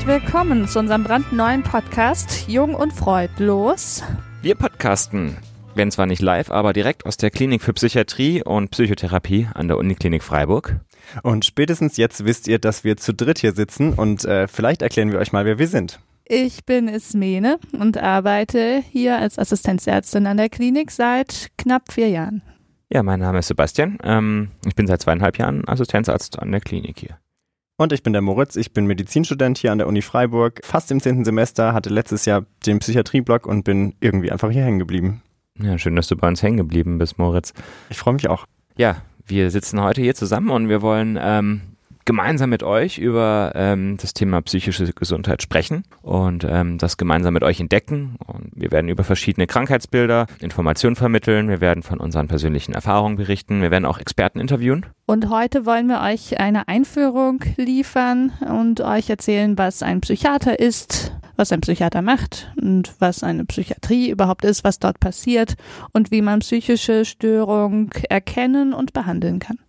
herzlich willkommen zu unserem brandneuen Podcast Jung und Freudlos. Wir podcasten, wenn zwar nicht live, aber direkt aus der Klinik für Psychiatrie und Psychotherapie an der Uniklinik Freiburg. Und spätestens jetzt wisst ihr, dass wir zu dritt hier sitzen und äh, vielleicht erklären wir euch mal, wer wir sind. Ich bin Ismene und arbeite hier als Assistenzärztin an der Klinik seit knapp vier Jahren. Ja, mein Name ist Sebastian. Ähm, ich bin seit zweieinhalb Jahren Assistenzarzt an der Klinik hier. Und ich bin der Moritz, ich bin Medizinstudent hier an der Uni Freiburg, fast im zehnten Semester, hatte letztes Jahr den Psychiatrieblock und bin irgendwie einfach hier hängen geblieben. Ja, schön, dass du bei uns hängen geblieben bist, Moritz. Ich freue mich auch. Ja, wir sitzen heute hier zusammen und wir wollen ähm, gemeinsam mit euch über ähm, das Thema psychische Gesundheit sprechen und ähm, das gemeinsam mit euch entdecken. Und wir werden über verschiedene Krankheitsbilder Informationen vermitteln. Wir werden von unseren persönlichen Erfahrungen berichten. Wir werden auch Experten interviewen. Und heute wollen wir euch eine Einführung liefern und euch erzählen, was ein Psychiater ist, was ein Psychiater macht und was eine Psychiatrie überhaupt ist, was dort passiert und wie man psychische Störung erkennen und behandeln kann.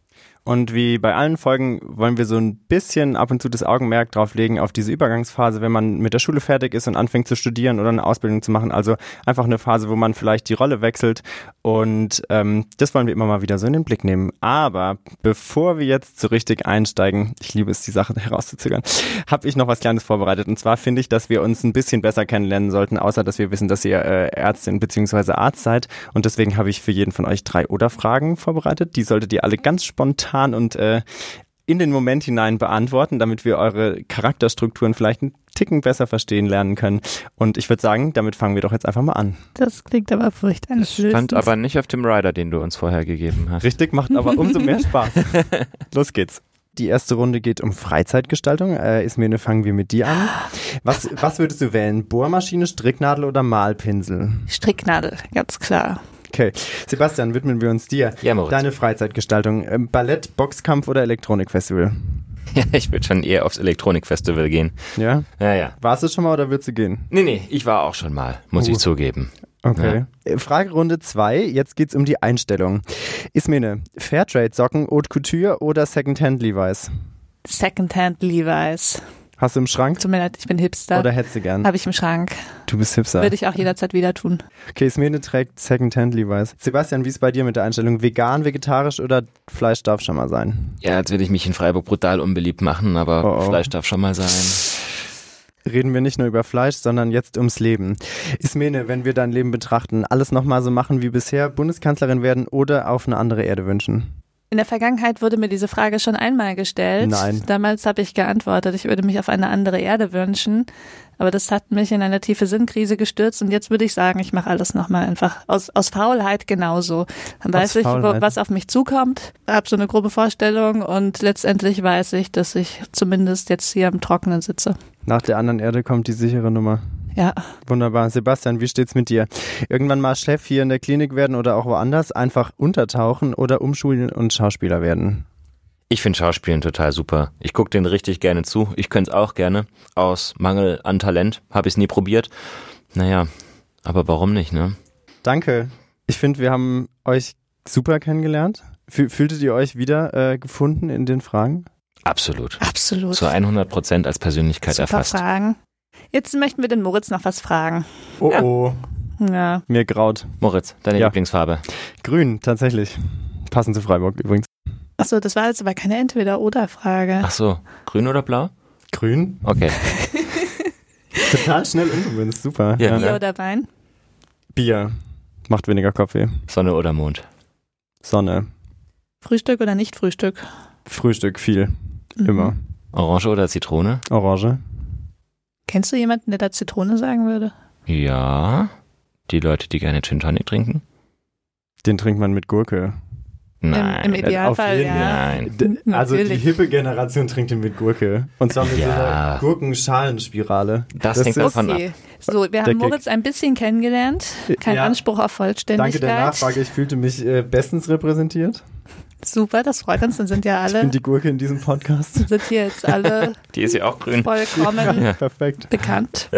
Und wie bei allen Folgen wollen wir so ein bisschen ab und zu das Augenmerk drauf legen auf diese Übergangsphase, wenn man mit der Schule fertig ist und anfängt zu studieren oder eine Ausbildung zu machen. Also einfach eine Phase, wo man vielleicht die Rolle wechselt. Und ähm, das wollen wir immer mal wieder so in den Blick nehmen. Aber bevor wir jetzt so richtig einsteigen, ich liebe es, die Sache herauszuzögern, habe ich noch was Kleines vorbereitet. Und zwar finde ich, dass wir uns ein bisschen besser kennenlernen sollten, außer dass wir wissen, dass ihr äh, Ärztin bzw. Arzt seid. Und deswegen habe ich für jeden von euch drei Oder-Fragen vorbereitet. Die solltet ihr alle ganz spontan spontan und äh, in den Moment hinein beantworten, damit wir eure Charakterstrukturen vielleicht einen Ticken besser verstehen lernen können. Und ich würde sagen, damit fangen wir doch jetzt einfach mal an. Das klingt aber furchteinflößend. Stand aber nicht auf dem Rider, den du uns vorher gegeben hast. Richtig, macht aber umso mehr Spaß. Los geht's. Die erste Runde geht um Freizeitgestaltung. Äh, Ismene, fangen wir mit dir an. Was, was würdest du wählen? Bohrmaschine, Stricknadel oder Malpinsel? Stricknadel, ganz klar. Okay. Sebastian, widmen wir uns dir. Ja, Moritz. Deine Freizeitgestaltung. Ähm, Ballett, Boxkampf oder Elektronikfestival? Ja, ich würde schon eher aufs Elektronikfestival gehen. Ja? Ja, ja. Warst du schon mal oder würdest du gehen? Nee, nee, ich war auch schon mal, muss Uh. ich zugeben. Okay. Äh, Fragerunde 2. Jetzt geht's um die Einstellung. Ismene, Fairtrade-Socken, Haute Couture oder Secondhand Levi's? Secondhand Levi's. Hast du im Schrank Tut mir leid, ich bin Hipster. oder hättest du gern? Habe ich im Schrank. Du bist Hipster. Würde ich auch jederzeit wieder tun. Okay, Ismene trägt Secondhand Levi's. Sebastian, wie ist bei dir mit der Einstellung? Vegan, vegetarisch oder Fleisch darf schon mal sein? Ja, jetzt will ich mich in Freiburg brutal unbeliebt machen, aber Oh, oh. Fleisch darf schon mal sein. Reden wir nicht nur über Fleisch, sondern jetzt ums Leben. Ismene, wenn wir dein Leben betrachten, alles nochmal so machen wie bisher, Bundeskanzlerin werden oder auf eine andere Erde wünschen? In der Vergangenheit wurde mir diese Frage schon einmal gestellt. Nein. Damals habe ich geantwortet, ich würde mich auf eine andere Erde wünschen. Aber das hat mich in eine tiefe Sinnkrise gestürzt und jetzt würde ich sagen, ich mache alles nochmal einfach aus, aus Faulheit genauso. Dann Aus weiß ich, wo, Faulheit. was auf mich zukommt, habe so eine grobe Vorstellung und letztendlich weiß ich, dass ich zumindest jetzt hier im Trockenen sitze. Nach der anderen Erde kommt die sichere Nummer. Ja, Wunderbar. Sebastian, wie steht's mit dir? Irgendwann mal Chef hier in der Klinik werden oder auch woanders, einfach untertauchen oder umschulen und Schauspieler werden? Ich finde Schauspielen total super. Ich gucke den richtig gerne zu. Ich könnte es auch gerne. Aus Mangel an Talent habe ich es nie probiert. Naja, aber warum nicht, ne? Danke. Ich finde, wir haben euch super kennengelernt. Fü- Fühltet ihr euch wieder äh, gefunden in den Fragen? Absolut. absolut. Zu 100 Prozent als Persönlichkeit Super erfasst. Fragen. Jetzt möchten wir den Moritz noch was fragen. Oh Ja. oh. Ja. Mir graut. Moritz, deine Ja. Lieblingsfarbe? Grün, tatsächlich. Passend zu Freiburg übrigens. Achso, das war jetzt aber keine Entweder-Oder-Frage. Ach so, grün oder blau? Grün? Okay. Total schnell umgemünzt. Super. Ja. Bier oder Wein? Bier. Macht weniger Kopfweh. Sonne oder Mond? Sonne. Frühstück oder nicht Frühstück? Frühstück viel. Mhm. Immer. Orange oder Zitrone? Orange. Kennst du jemanden, der da Zitrone sagen würde? Ja. Die Leute, die gerne Gin Tonic trinken? Den trinkt man mit Gurke. Nein. Im, im Idealfall, auf jeden- ja. Nein. Also die hippe Generation trinkt den mit Gurke. Und zwar mit so Ja. einer Gurkenschalenspirale. Das hängt davon ab. Okay. So, wir haben. Moritz ein bisschen kennengelernt. Kein Ja. Anspruch auf Danke Vollständigkeit. der Nachfrage, ich fühlte mich äh, bestens repräsentiert. Super, das freut uns. Dann sind ja Ich bin alle, die Gurke in diesem Podcast. sind hier jetzt alle Die ist ja auch grün. vollkommen Ja. Perfekt. bekannt.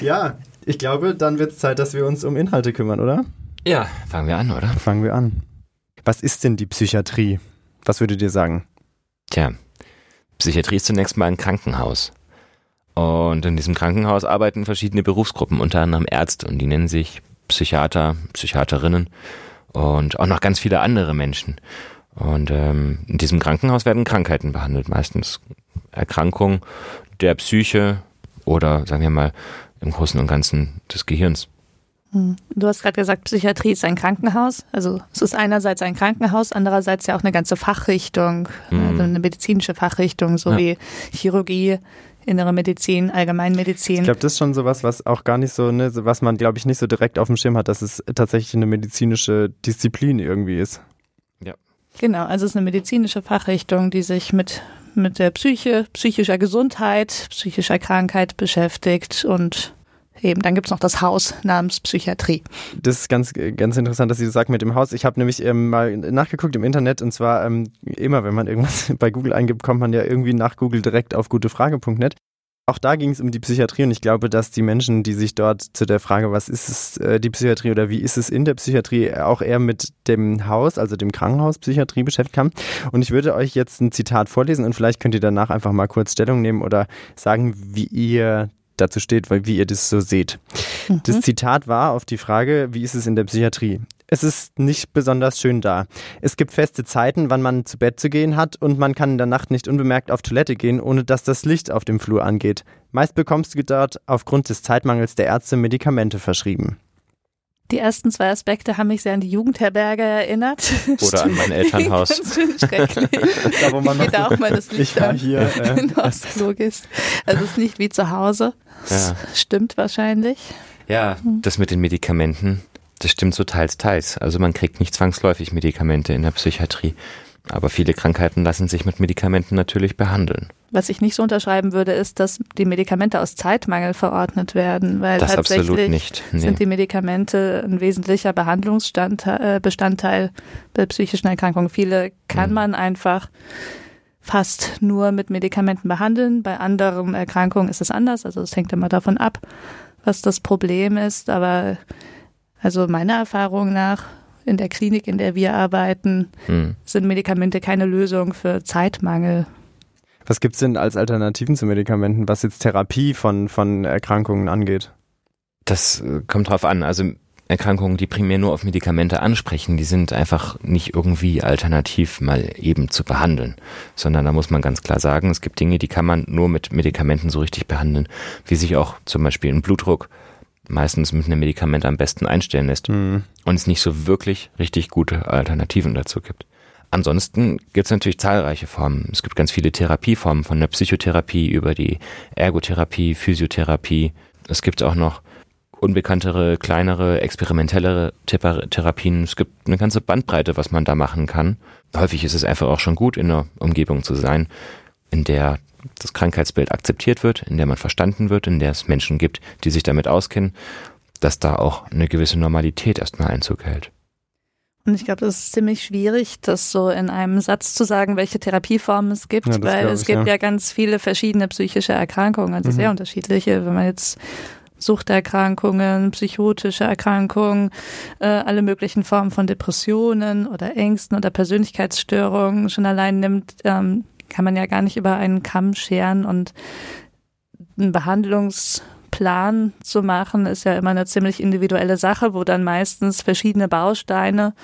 Ja, ich glaube, dann wird es Zeit, dass wir uns um Inhalte kümmern, oder? Ja, fangen wir an, oder? Fangen wir an. Was ist denn die Psychiatrie? Was würdet ihr sagen? Tja, Psychiatrie ist zunächst mal ein Krankenhaus. Und in diesem Krankenhaus arbeiten verschiedene Berufsgruppen, unter anderem Ärzte und die nennen sich Psychiater, Psychiaterinnen und auch noch ganz viele andere Menschen. Und ähm, in diesem Krankenhaus werden Krankheiten behandelt, meistens Erkrankungen der Psyche oder sagen wir mal im Großen und Ganzen des Gehirns. Hm. Du hast gerade gesagt, Psychiatrie ist ein Krankenhaus. Also es ist einerseits ein Krankenhaus, andererseits ja auch eine ganze Fachrichtung, mhm. also eine medizinische Fachrichtung, so ja. wie Chirurgie, innere Medizin, Allgemeinmedizin. Ich glaube, das ist schon sowas, was auch gar nicht so, ne, was man, glaube ich, nicht so direkt auf dem Schirm hat, dass es tatsächlich eine medizinische Disziplin irgendwie ist. Genau, also es ist eine medizinische Fachrichtung, die sich mit mit der Psyche, psychischer Gesundheit, psychischer Krankheit beschäftigt und eben, dann gibt's noch das Haus namens Psychiatrie. Das ist ganz, ganz interessant, dass Sie das sagen mit dem Haus. Ich habe nämlich ähm, mal nachgeguckt im Internet und zwar ähm, immer, wenn man irgendwas bei Google eingibt, kommt man ja irgendwie nach Google direkt auf gutefrage.net. Auch da ging es um die Psychiatrie und ich glaube, dass die Menschen, die sich dort zu der Frage, was ist es, äh, die Psychiatrie oder wie ist es in der Psychiatrie, auch eher mit dem Haus, also dem Krankenhaus Psychiatrie beschäftigt haben. Und ich würde euch jetzt ein Zitat vorlesen und vielleicht könnt ihr danach einfach mal kurz Stellung nehmen oder sagen, wie ihr dazu steht, weil wie ihr das so seht. Mhm. Das Zitat war auf die Frage, wie ist es in der Psychiatrie? Es ist nicht besonders schön da. Es gibt feste Zeiten, wann man zu Bett zu gehen hat und man kann in der Nacht nicht unbemerkt auf Toilette gehen, ohne dass das Licht auf dem Flur angeht. Meist bekommst du dort aufgrund des Zeitmangels der Ärzte Medikamente verschrieben. Die ersten zwei Aspekte haben mich sehr an die Jugendherberge erinnert. Oder an mein Elternhaus. schrecklich. da, wo man noch da auch mal das Licht ich war hier, äh, aufs Klo gehst. Also es ist nicht wie zu Hause. Das ja. stimmt wahrscheinlich. Ja, das mit den Medikamenten, das stimmt so teils, teils. Also man kriegt nicht zwangsläufig Medikamente in der Psychiatrie. Aber viele Krankheiten lassen sich mit Medikamenten natürlich behandeln. Was ich nicht so unterschreiben würde, ist, dass die Medikamente aus Zeitmangel verordnet werden, weil das tatsächlich nicht. Nee. sind die Medikamente ein wesentlicher Behandlungsbestandteil äh, bei psychischen Erkrankungen. Viele kann mhm. man einfach fast nur mit Medikamenten behandeln. Bei anderen Erkrankungen ist es anders. Also es hängt immer davon ab, was das Problem ist. Aber also meiner Erfahrung nach in der Klinik, in der wir arbeiten, hm. sind Medikamente keine Lösung für Zeitmangel. Was gibt es denn als Alternativen zu Medikamenten, was jetzt Therapie von, von Erkrankungen angeht? Das äh, kommt drauf an. Also Erkrankungen, die primär nur auf Medikamente ansprechen, die sind einfach nicht irgendwie alternativ mal eben zu behandeln, sondern da muss man ganz klar sagen, es gibt Dinge, die kann man nur mit Medikamenten so richtig behandeln, wie sich auch zum Beispiel ein Blutdruck meistens mit einem Medikament am besten einstellen lässt mhm. und es nicht so wirklich richtig gute Alternativen dazu gibt. Ansonsten gibt es natürlich zahlreiche Formen. Es gibt ganz viele Therapieformen, von der Psychotherapie über die Ergotherapie, Physiotherapie. Es gibt auch noch unbekanntere, kleinere, experimentellere Therapien. Es gibt eine ganze Bandbreite, was man da machen kann. Häufig ist es einfach auch schon gut, in einer Umgebung zu sein, in der das Krankheitsbild akzeptiert wird, in der man verstanden wird, in der es Menschen gibt, die sich damit auskennen, dass da auch eine gewisse Normalität erstmal Einzug hält. Und ich glaube, das ist ziemlich schwierig, das so in einem Satz zu sagen, welche Therapieformen es gibt, ja, weil es gibt ja. ja. ganz viele verschiedene psychische Erkrankungen, also mhm. sehr unterschiedliche. Wenn man jetzt Suchterkrankungen, psychotische Erkrankungen, äh, alle möglichen Formen von Depressionen oder Ängsten oder Persönlichkeitsstörungen schon allein nimmt, ähm, kann man ja gar nicht über einen Kamm scheren und einen Behandlungsplan zu machen, ist ja immer eine ziemlich individuelle Sache, wo dann meistens verschiedene Bausteine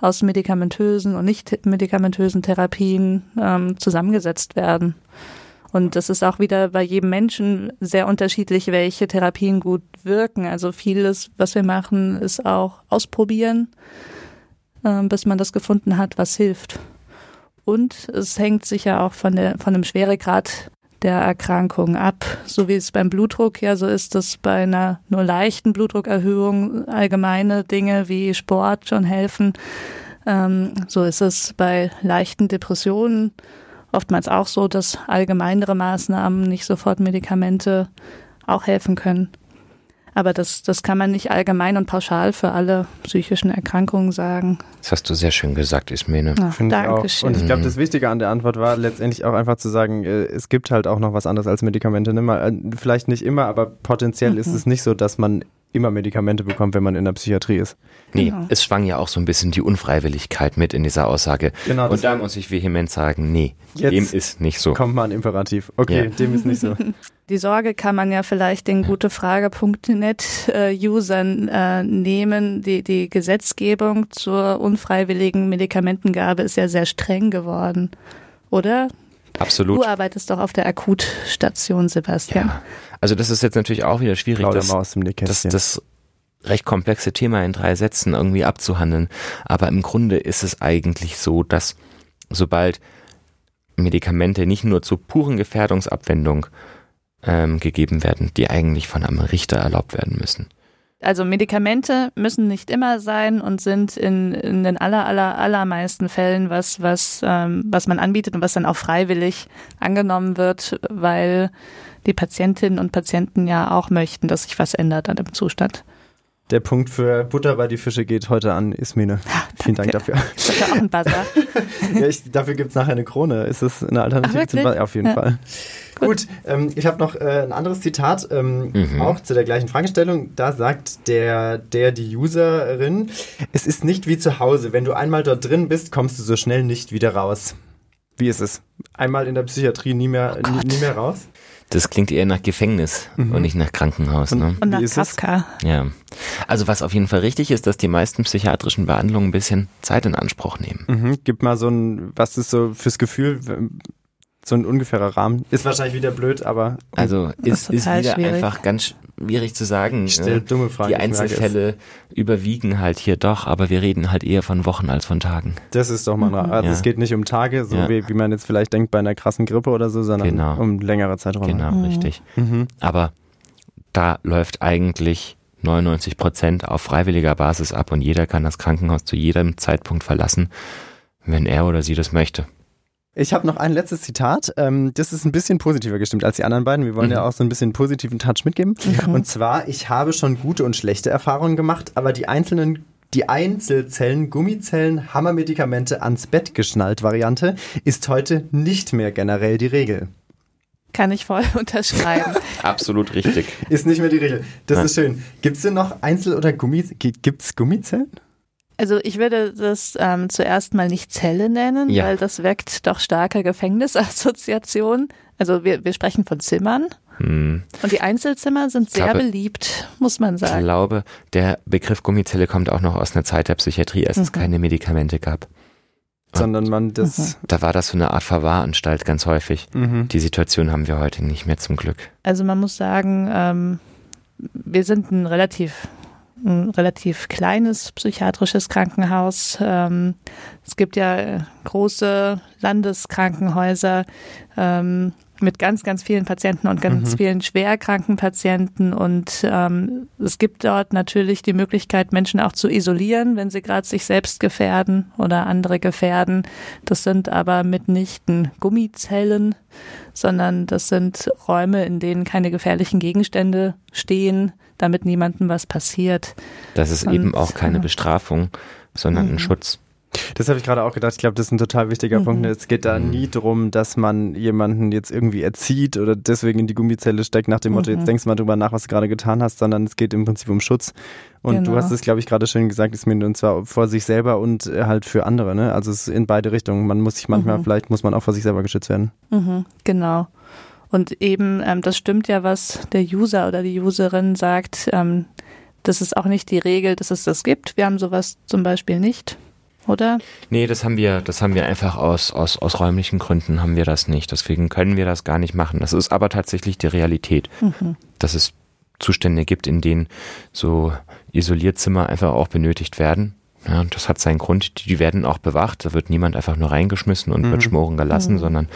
aus medikamentösen und nicht medikamentösen Therapien ähm, zusammengesetzt werden. Und das ist auch wieder bei jedem Menschen sehr unterschiedlich, welche Therapien gut wirken. Also vieles, was wir machen, ist auch ausprobieren, äh, bis man das gefunden hat, was hilft. Und es hängt sicher auch von, der, von dem Schweregrad der Erkrankung ab. So wie es beim Blutdruck ja so ist, dass bei einer nur leichten Blutdruckerhöhung allgemeine Dinge wie Sport schon helfen. Ähm, so ist es bei leichten Depressionen oftmals auch so, dass allgemeinere Maßnahmen, nicht sofort Medikamente, auch helfen können. Aber das, das kann man nicht allgemein und pauschal für alle psychischen Erkrankungen sagen. Das hast du sehr schön gesagt, Ismene. Ach, Finde ich auch. Und ich glaube, das Wichtige an der Antwort war letztendlich auch einfach zu sagen, äh, es gibt halt auch noch was anderes als Medikamente. Äh, vielleicht nicht immer, aber potenziell mhm. ist es nicht so, dass man immer Medikamente bekommt, wenn man in der Psychiatrie ist. Nee, Genau. es schwang ja auch so ein bisschen die Unfreiwilligkeit mit in dieser Aussage. Genau, Und da muss ich vehement sagen, nee, Jetzt dem ist nicht so. Kommt mal ein Imperativ. Okay, Ja. dem ist nicht so. Die Sorge kann man ja vielleicht den gutefrage.net-Usern äh, nehmen. Die, die Gesetzgebung zur unfreiwilligen Medikamentengabe ist ja sehr streng geworden, oder? Absolut. Du arbeitest doch auf der Akutstation, Sebastian. Ja. Also das ist jetzt natürlich auch wieder schwierig, das, das, das recht komplexe Thema in drei Sätzen irgendwie abzuhandeln. Aber im Grunde ist es eigentlich so, dass sobald Medikamente nicht nur zur puren Gefährdungsabwendung ähm, gegeben werden, die eigentlich von einem Richter erlaubt werden müssen. Also Medikamente müssen nicht immer sein und sind in, in den aller, aller, allermeisten Fällen was, was, ähm, was man anbietet und was dann auch freiwillig angenommen wird, weil die Patientinnen und Patienten ja auch möchten, dass sich was ändert an dem Zustand. Der Punkt für Butter bei die Fische geht heute an Ismene. Vielen Dank dafür. Das ist ja auch ein Buzzer. ja, ich, dafür gibt's nachher eine Krone. Ist das eine Alternative Ach, zum wirklich? Ba- Auf jeden Ja. Fall. Gut, ähm, ich habe noch äh, ein anderes Zitat, ähm, Mhm. auch zu der gleichen Fragestellung. Da sagt der, der, die Userin, es ist nicht wie zu Hause. Wenn du einmal dort drin bist, kommst du so schnell nicht wieder raus. Wie ist es? Einmal in der Psychiatrie, nie mehr, Oh nie, nie mehr raus? Das klingt eher nach Gefängnis Mhm. und nicht nach Krankenhaus. Ne? Und nach? Kafka. Ja. Also was auf jeden Fall richtig ist, dass die meisten psychiatrischen Behandlungen ein bisschen Zeit in Anspruch nehmen. Mhm. Gib mal so ein, was ist so fürs Gefühl, so ein ungefährer Rahmen? Ist wahrscheinlich wieder blöd, aber Also ist, ist ist wieder schwierig. einfach ganz schwierig zu sagen. ich stelle ne? dumme Fragen. Die. Einzelfälle überwiegen halt hier doch, aber wir reden halt eher von Wochen als von Tagen. Das ist doch mal, Mhm. also Ja. es geht nicht um Tage, so Ja. wie, wie man jetzt vielleicht denkt bei einer krassen Grippe oder so, sondern Genau. um längere Zeiträume. Genau, Mhm. richtig. Mhm. Aber da läuft eigentlich 99 Prozent auf freiwilliger Basis ab und jeder kann das Krankenhaus zu jedem Zeitpunkt verlassen, wenn er oder sie das möchte. Ich habe noch ein letztes Zitat. Ähm, das ist ein bisschen positiver gestimmt als die anderen beiden. Wir wollen Mhm. ja auch so ein bisschen positiven Touch mitgeben. Mhm. Und zwar, ich habe schon gute und schlechte Erfahrungen gemacht, aber die einzelnen die Einzelzellen, Gummizellen, Hammermedikamente ans Bett geschnallt Variante ist heute nicht mehr generell die Regel. Kann ich voll unterschreiben. Absolut richtig. Ist nicht mehr die Regel. Das Ja. ist schön. Gibt es denn noch Einzel- oder Gummi... Gibt es Gummizellen? Also ich würde das ähm, zuerst mal nicht Zelle nennen, Ja. weil das weckt doch starke Gefängnisassoziationen. Also wir, wir sprechen von Zimmern Hm. und die Einzelzimmer sind sehr glaube- beliebt, muss man Ich sagen. glaube, der Begriff Gummizelle kommt auch noch aus einer Zeit der Psychiatrie, als es Mhm. keine Medikamente gab. Und Sondern man das... Da war das so eine Art Verwahranstalt ganz häufig. Mhm. Die Situation haben wir heute nicht mehr zum Glück. Also man muss sagen, ähm, wir sind ein relativ ein relativ kleines psychiatrisches Krankenhaus. Ähm, es gibt ja äh, große Landeskrankenhäuser ähm, mit ganz, ganz vielen Patienten und ganz Mhm. vielen schwerkranken Patienten. Und ähm, es gibt dort natürlich die Möglichkeit, Menschen auch zu isolieren, wenn sie gerade sich selbst gefährden oder andere gefährden. Das sind aber mitnichten Gummizellen, sondern das sind Räume, in denen keine gefährlichen Gegenstände stehen, damit niemandem was passiert. Das ist Und, eben auch keine. Bestrafung, sondern ein Mhm. Schutz. Das habe ich gerade auch gedacht. Ich glaube, das ist ein total wichtiger Mhm. Punkt. Es geht da Mhm. nie darum, dass man jemanden jetzt irgendwie erzieht oder deswegen in die Gummizelle steckt, nach dem Motto, Mhm. jetzt denkst du mal drüber nach, was du gerade getan hast, sondern es geht im Prinzip um Schutz. Und du Genau. hast es, glaube ich, gerade schön gesagt, Ismin, und zwar vor sich selber und äh, halt für andere. Ne? Also es ist in beide Richtungen. Man muss sich manchmal, Mhm. vielleicht muss man auch vor sich selber geschützt werden. Mhm, genau. Und eben, ähm, das stimmt ja, was der User oder die Userin sagt. Ähm, das ist auch nicht die Regel, dass es das gibt. Wir haben sowas zum Beispiel nicht, oder? Nee, das haben wir, das haben wir einfach aus, aus, aus räumlichen Gründen haben wir das nicht. Deswegen können wir das gar nicht machen. Das ist aber tatsächlich die Realität, Mhm. dass es Zustände gibt, in denen so Isolierzimmer einfach auch benötigt werden. Ja, und das hat seinen Grund. Die, die werden auch bewacht. Da wird niemand einfach nur reingeschmissen und Mhm. wird schmoren gelassen, Mhm. sondern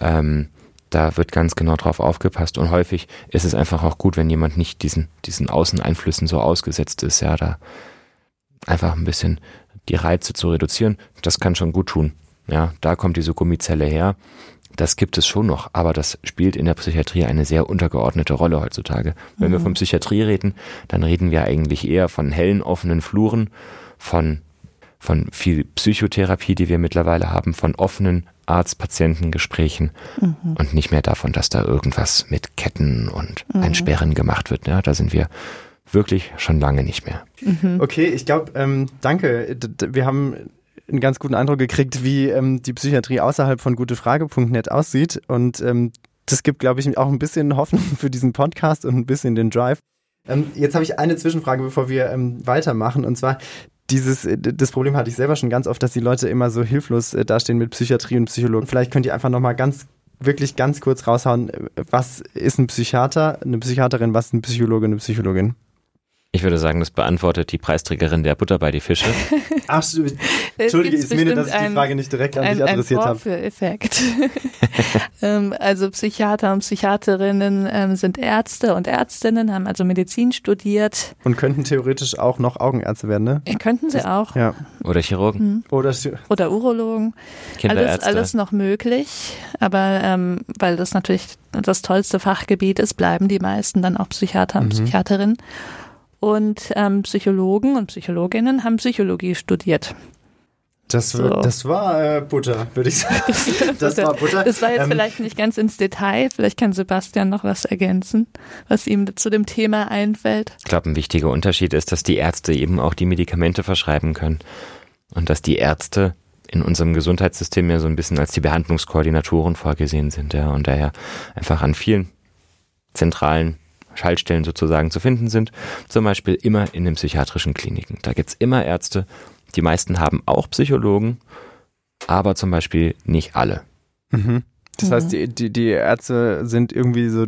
ähm, da wird ganz genau drauf aufgepasst. Und häufig ist es einfach auch gut, wenn jemand nicht diesen, diesen Außeneinflüssen so ausgesetzt ist. Ja, da einfach ein bisschen die Reize zu reduzieren, das kann schon gut tun. Ja, da kommt diese Gummizelle her. Das gibt es schon noch, aber das spielt in der Psychiatrie eine sehr untergeordnete Rolle heutzutage. Wenn wir Mhm. von Psychiatrie reden, dann reden wir eigentlich eher von hellen, offenen Fluren, von, von viel Psychotherapie, die wir mittlerweile haben, von offenen Arzt-Patienten-Gesprächen Mhm. und nicht mehr davon, dass da irgendwas mit Ketten und Mhm. Einsperren gemacht wird. Ja, da sind wir wirklich schon lange nicht mehr. Mhm. Okay, ich glaube, ähm, danke. Wir haben einen ganz guten Eindruck gekriegt, wie ähm, die Psychiatrie außerhalb von gutefrage.net aussieht. Und ähm, das gibt, glaube ich, auch ein bisschen Hoffnung für diesen Podcast und ein bisschen den Drive. Ähm, jetzt habe ich eine Zwischenfrage, bevor wir ähm, weitermachen. Und zwar, dieses, äh, das Problem hatte ich selber schon ganz oft, dass die Leute immer so hilflos äh, dastehen mit Psychiatrie und Psychologen. Vielleicht könnt ihr einfach nochmal ganz, wirklich ganz kurz raushauen, äh, was ist ein Psychiater, eine Psychiaterin, was ist ein Psychologe, eine Psychologin? Ich würde sagen, das beantwortet die Preisträgerin der Butter bei die Fische. Ach, Entschuldige, ist mir, dass ich die Frage nicht direkt an ein, dich adressiert habe. Ein Effekt. ähm, also Psychiater und Psychiaterinnen ähm, sind Ärzte und Ärztinnen, haben also Medizin studiert. Und könnten theoretisch auch noch Augenärzte werden, ne? Könnten sie auch. Ja. Oder Chirurgen. Hm. Oder, Oder Urologen. Alles, alles noch möglich. Aber ähm, weil das natürlich das tollste Fachgebiet ist, bleiben die meisten dann auch Psychiater und mhm. Psychiaterinnen und ähm, Psychologen und Psychologinnen haben Psychologie studiert. Das, so. das war äh, Butter, würde ich sagen. Das, war Butter. Das war jetzt ähm, vielleicht nicht ganz ins Detail. Vielleicht kann Sebastian noch was ergänzen, was ihm zu dem Thema einfällt. Ich glaube, ein wichtiger Unterschied ist, dass die Ärzte eben auch die Medikamente verschreiben können. Und dass die Ärzte in unserem Gesundheitssystem ja so ein bisschen als die Behandlungskoordinatoren vorgesehen sind, ja, und daher einfach an vielen zentralen Schaltstellen sozusagen zu finden sind. Zum Beispiel immer in den psychiatrischen Kliniken. Da gibt's immer Ärzte. Die meisten haben auch Psychologen, aber zum Beispiel nicht alle. Mhm. Das mhm. heißt, die, die, die Ärzte sind irgendwie so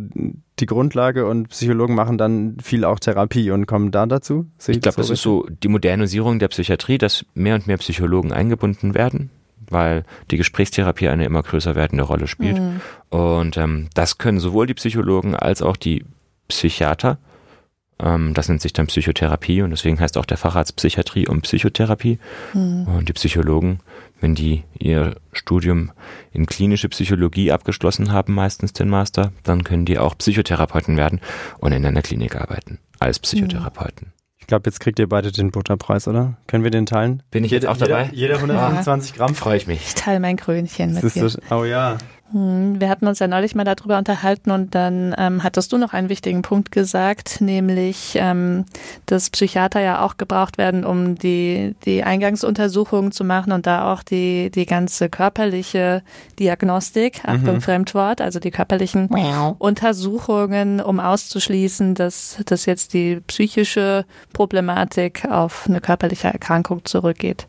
die Grundlage und Psychologen machen dann viel auch Therapie und kommen da dazu? ich glaube, das, das ist so die Modernisierung der Psychiatrie, dass mehr und mehr Psychologen eingebunden werden weil die Gesprächstherapie eine immer größer werdende Rolle spielt. Mhm. Und ähm, das können sowohl die Psychologen als auch die Psychiater. Ähm, das nennt sich dann Psychotherapie und deswegen heißt auch der Facharzt Psychiatrie und Psychotherapie. Mhm. Und die Psychologen, wenn die ihr Studium in klinische Psychologie abgeschlossen haben, meistens den Master, dann können die auch Psychotherapeuten werden und in einer Klinik arbeiten als Psychotherapeuten. Ich glaube, jetzt kriegt ihr beide den Butterpreis, oder? Können wir den teilen? Bin ich jetzt auch dabei? Jeder, jeder 125 ja. Gramm. Freue ich mich. Ich teile mein Krönchen mit dir. So, oh ja. Hm, wir hatten uns ja neulich mal darüber unterhalten und dann ähm, hattest du noch einen wichtigen Punkt gesagt, nämlich, ähm, dass Psychiater ja auch gebraucht werden, um die, die Eingangsuntersuchungen zu machen und da auch die, die ganze körperliche Diagnostik, mhm. Achtung mhm. Fremdwort, also die körperlichen wow. Untersuchungen, um auszuschließen, dass, dass jetzt die psychische Problematik auf eine körperliche Erkrankung zurückgeht.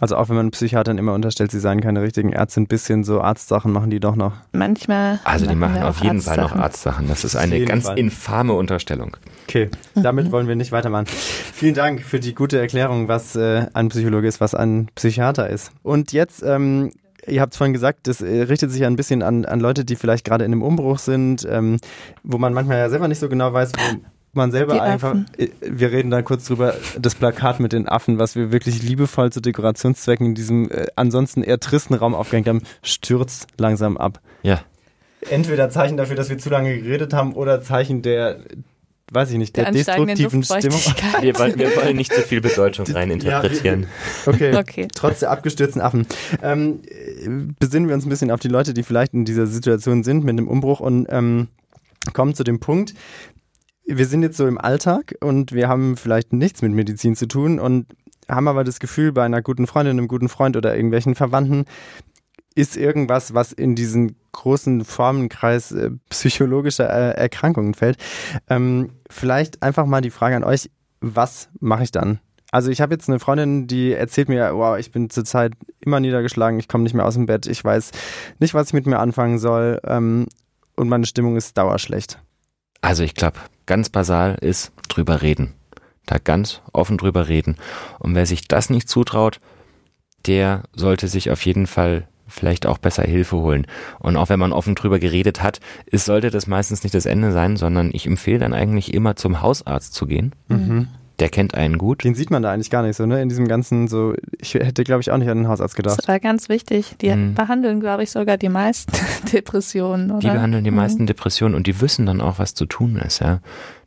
Also auch wenn man Psychiatern immer unterstellt, sie seien keine richtigen Ärzte, ein bisschen so Arztsachen machen die doch noch. Manchmal. Also die machen auf jeden Fall noch Arztsachen. Das ist eine ganz Fall. infame Unterstellung. Okay, damit wollen wir nicht weitermachen. Vielen Dank für die gute Erklärung, was äh, ein Psychologe ist, was ein Psychiater ist. Und jetzt ähm, Ihr habt es vorhin gesagt, das äh, richtet sich ein bisschen an, an Leute, die vielleicht gerade in einem Umbruch sind, ähm, wo man manchmal ja selber nicht so genau weiß, wo, man selber einfach, äh, wir reden da kurz drüber, das Plakat mit den Affen, was wir wirklich liebevoll zu Dekorationszwecken in diesem äh, ansonsten eher tristen Raum aufgehängt haben, stürzt langsam ab. Ja. Entweder Zeichen dafür, dass wir zu lange geredet haben oder Zeichen der, weiß ich nicht, der, der destruktiven Stimmung. Wir wollen, wir wollen nicht zu viel Bedeutung reininterpretieren. Ja, okay. okay. Trotz der abgestürzten Affen. Ähm, besinnen wir uns ein bisschen auf die Leute, die vielleicht in dieser Situation sind mit dem Umbruch und ähm, kommen zu dem Punkt, wir sind jetzt so im Alltag und wir haben vielleicht nichts mit Medizin zu tun und haben aber das Gefühl, bei einer guten Freundin, einem guten Freund oder irgendwelchen Verwandten ist irgendwas, was in diesen großen Formenkreis äh, psychologischer äh, Erkrankungen fällt. Ähm, vielleicht einfach mal die Frage an euch, was mache ich dann? Also ich habe jetzt eine Freundin, die erzählt mir, wow, ich bin zurzeit immer niedergeschlagen, ich komme nicht mehr aus dem Bett, ich weiß nicht, was ich mit mir anfangen soll ähm, und meine Stimmung ist dauerschlecht. Also ich glaube, ganz basal ist drüber reden. Da ganz offen drüber reden. Und wer sich das nicht zutraut, der sollte sich auf jeden Fall vielleicht auch besser Hilfe holen. Und auch wenn man offen drüber geredet hat, ist, sollte das meistens nicht das Ende sein, sondern ich empfehle dann eigentlich immer zum Hausarzt zu gehen. Mhm der kennt einen gut. Den sieht man da eigentlich gar nicht so, ne? In diesem ganzen so, ich hätte, glaube ich, auch nicht an den Hausarzt gedacht. Das war ganz wichtig. Die mhm. behandeln, glaube ich, sogar die meisten Depressionen, oder? Die behandeln die mhm. meisten Depressionen und die wissen dann auch, was zu tun ist, ja.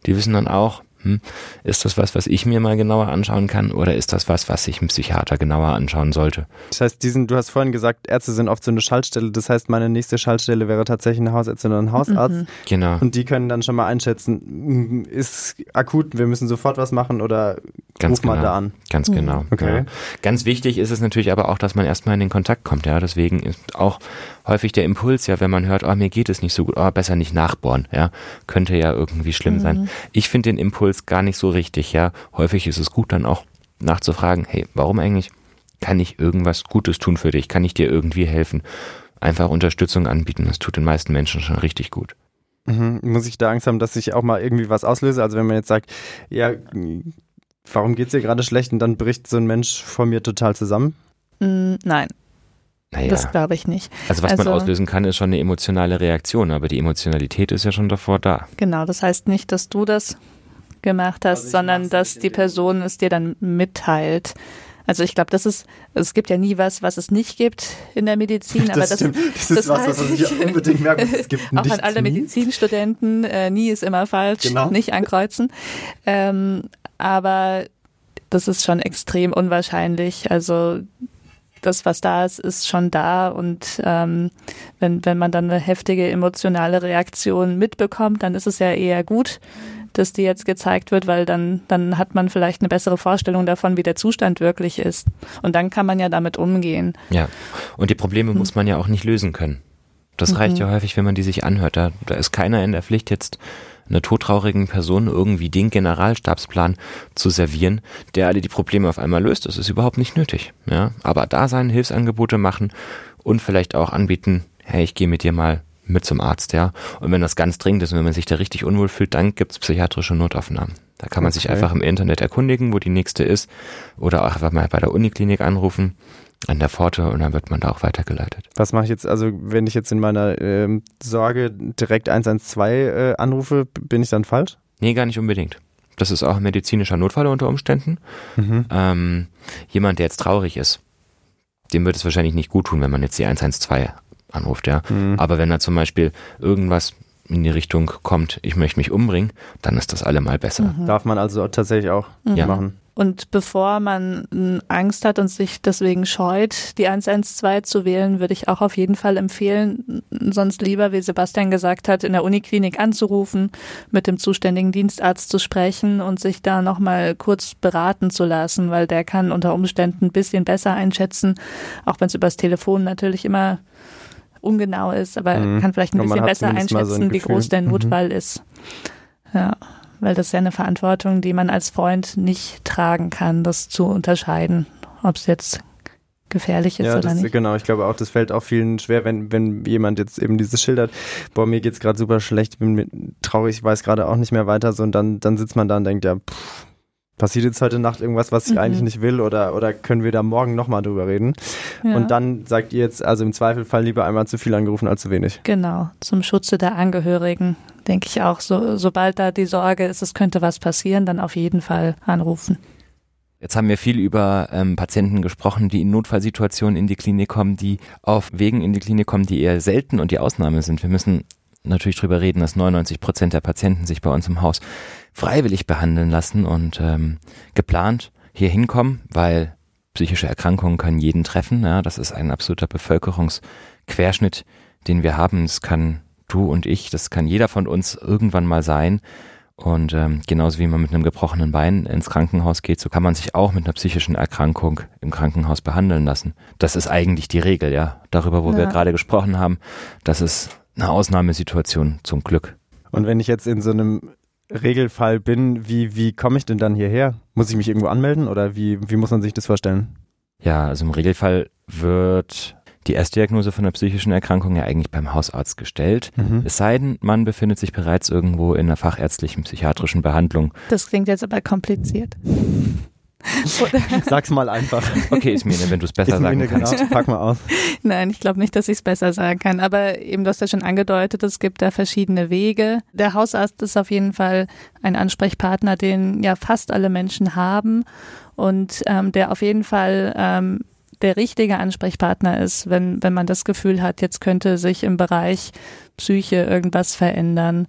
Die wissen dann auch, hm, ist das was, was ich mir mal genauer anschauen kann oder ist das was, was sich ein Psychiater genauer anschauen sollte? Das heißt, diesen, du hast vorhin gesagt, Ärzte sind oft so eine Schaltstelle. Das heißt, meine nächste Schaltstelle wäre tatsächlich eine Hausärztin oder ein Hausarzt. Mhm. Genau. Und die können dann schon mal einschätzen, hm, ist akut, wir müssen sofort was machen oder Ganz ruf genau. mal da an. Ganz genau. Okay. Ja. Ganz wichtig ist es natürlich aber auch, dass man erstmal in den Kontakt kommt. Ja, deswegen ist auch häufig der Impuls, ja, wenn man hört, oh, mir geht es nicht so gut, oh, besser nicht nachbohren, ja, könnte ja irgendwie schlimm mhm. sein. Ich finde den Impuls gar nicht so richtig, ja. Häufig ist es gut, dann auch nachzufragen, hey, warum eigentlich? Kann ich irgendwas Gutes tun für dich? Kann ich dir irgendwie helfen? Einfach Unterstützung anbieten, das tut den meisten Menschen schon richtig gut. Mhm. Muss ich da Angst haben, dass ich auch mal irgendwie was auslöse? Also wenn man jetzt sagt, ja, warum geht es dir gerade schlecht und dann bricht so ein Mensch vor mir total zusammen? Mm, nein. Naja. Das glaube ich nicht. Also was also, man auslösen kann, ist schon eine emotionale Reaktion, aber die Emotionalität ist ja schon davor da. Genau, das heißt nicht, dass du das gemacht hast, also sondern dass die Person es dir dann mitteilt. Also ich glaube, das ist, es gibt ja nie was, was es nicht gibt in der Medizin. Aber das, das, das ist das was, was man sich unbedingt merken muss. Es gibt Auch an alle Medizinstudenten, äh, nie ist immer falsch, genau. nicht ankreuzen. Ähm, aber das ist schon extrem unwahrscheinlich. Also das, was da ist, ist schon da. Und ähm, wenn, wenn man dann eine heftige emotionale Reaktion mitbekommt, dann ist es ja eher gut, dass die jetzt gezeigt wird, weil dann, dann hat man vielleicht eine bessere Vorstellung davon, wie der Zustand wirklich ist. Und dann kann man ja damit umgehen. Ja, und die Probleme hm. muss man ja auch nicht lösen können. Das mhm. reicht ja häufig, wenn man die sich anhört. Da, da ist keiner in der Pflicht, jetzt einer todtraurigen Person irgendwie den Generalstabsplan zu servieren, der alle die Probleme auf einmal löst. Das ist überhaupt nicht nötig. Ja? Aber da sein, Hilfsangebote machen und vielleicht auch anbieten, hey, ich gehe mit dir mal mit zum Arzt, ja. Und wenn das ganz dringend ist und wenn man sich da richtig unwohl fühlt, dann gibt's psychiatrische Notaufnahmen. Da kann man okay. sich einfach im Internet erkundigen, wo die nächste ist, oder auch einfach mal bei der Uniklinik anrufen an der Pforte und dann wird man da auch weitergeleitet. Was mache ich jetzt, also wenn ich jetzt in meiner äh, Sorge direkt 112 äh, anrufe, bin ich dann falsch? Nee, gar nicht unbedingt. Das ist auch ein medizinischer Notfall unter Umständen. Mhm. Ähm, jemand, der jetzt traurig ist, dem wird es wahrscheinlich nicht gut tun, wenn man jetzt die 112 anruft, ja. Mhm. Aber wenn da zum Beispiel irgendwas in die Richtung kommt, ich möchte mich umbringen, dann ist das allemal besser. Mhm. Darf man also tatsächlich auch mhm. machen. Und bevor man Angst hat und sich deswegen scheut, die 112 zu wählen, würde ich auch auf jeden Fall empfehlen, sonst lieber, wie Sebastian gesagt hat, in der Uniklinik anzurufen, mit dem zuständigen Dienstarzt zu sprechen und sich da nochmal kurz beraten zu lassen, weil der kann unter Umständen ein bisschen besser einschätzen, auch wenn es übers Telefon natürlich immer ungenau ist, aber mhm. kann vielleicht ein bisschen besser einschätzen, so wie groß der Notfall mhm. ist. Ja weil das ist ja eine Verantwortung, die man als Freund nicht tragen kann, das zu unterscheiden, ob es jetzt gefährlich ist ja, oder das, nicht. Genau, ich glaube auch, das fällt auch vielen schwer, wenn, wenn jemand jetzt eben dieses schildert, boah, mir geht's gerade super schlecht, bin traurig, ich weiß gerade auch nicht mehr weiter, so und dann, dann sitzt man da und denkt, ja, pff, passiert jetzt heute Nacht irgendwas, was ich mhm. eigentlich nicht will oder, oder können wir da morgen nochmal drüber reden? Ja. Und dann sagt ihr jetzt, also im Zweifelfall lieber einmal zu viel angerufen als zu wenig. Genau, zum Schutze der Angehörigen denke ich auch. So, sobald da die Sorge ist, es könnte was passieren, dann auf jeden Fall anrufen. Jetzt haben wir viel über ähm, Patienten gesprochen, die in Notfallsituationen in die Klinik kommen, die auf Wegen in die Klinik kommen, die eher selten und die Ausnahme sind. Wir müssen natürlich drüber reden, dass 99 Prozent der Patienten sich bei uns im Haus freiwillig behandeln lassen und ähm, geplant hier hinkommen, weil psychische Erkrankungen können jeden treffen. Ja, das ist ein absoluter Bevölkerungsquerschnitt, den wir haben. Es kann du und ich, das kann jeder von uns irgendwann mal sein. Und ähm, genauso wie man mit einem gebrochenen Bein ins Krankenhaus geht, so kann man sich auch mit einer psychischen Erkrankung im Krankenhaus behandeln lassen. Das ist eigentlich die Regel, ja. Darüber, wo ja. wir gerade gesprochen haben, das ist eine Ausnahmesituation zum Glück. Und wenn ich jetzt in so einem Regelfall bin, wie, wie komme ich denn dann hierher? Muss ich mich irgendwo anmelden oder wie, wie muss man sich das vorstellen? Ja, also im Regelfall wird die Erstdiagnose von einer psychischen Erkrankung ja eigentlich beim Hausarzt gestellt. Mhm. Es sei denn, man befindet sich bereits irgendwo in einer fachärztlichen psychiatrischen Behandlung. Das klingt jetzt aber kompliziert. Sag's mal einfach. Okay, mir, wenn du es besser ist sagen kannst. Genau. Pack mal aus. Nein, ich glaube nicht, dass ich es besser sagen kann. Aber eben, du hast ja schon angedeutet, es gibt da verschiedene Wege. Der Hausarzt ist auf jeden Fall ein Ansprechpartner, den ja fast alle Menschen haben und ähm, der auf jeden Fall ähm, der richtige Ansprechpartner ist, wenn, wenn man das Gefühl hat, jetzt könnte sich im Bereich Psyche irgendwas verändern.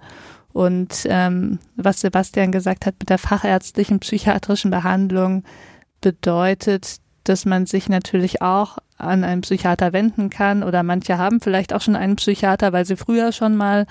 Und ähm, was Sebastian gesagt hat mit der fachärztlichen psychiatrischen Behandlung bedeutet, dass man sich natürlich auch an einen Psychiater wenden kann oder manche haben vielleicht auch schon einen Psychiater, weil sie früher schon mal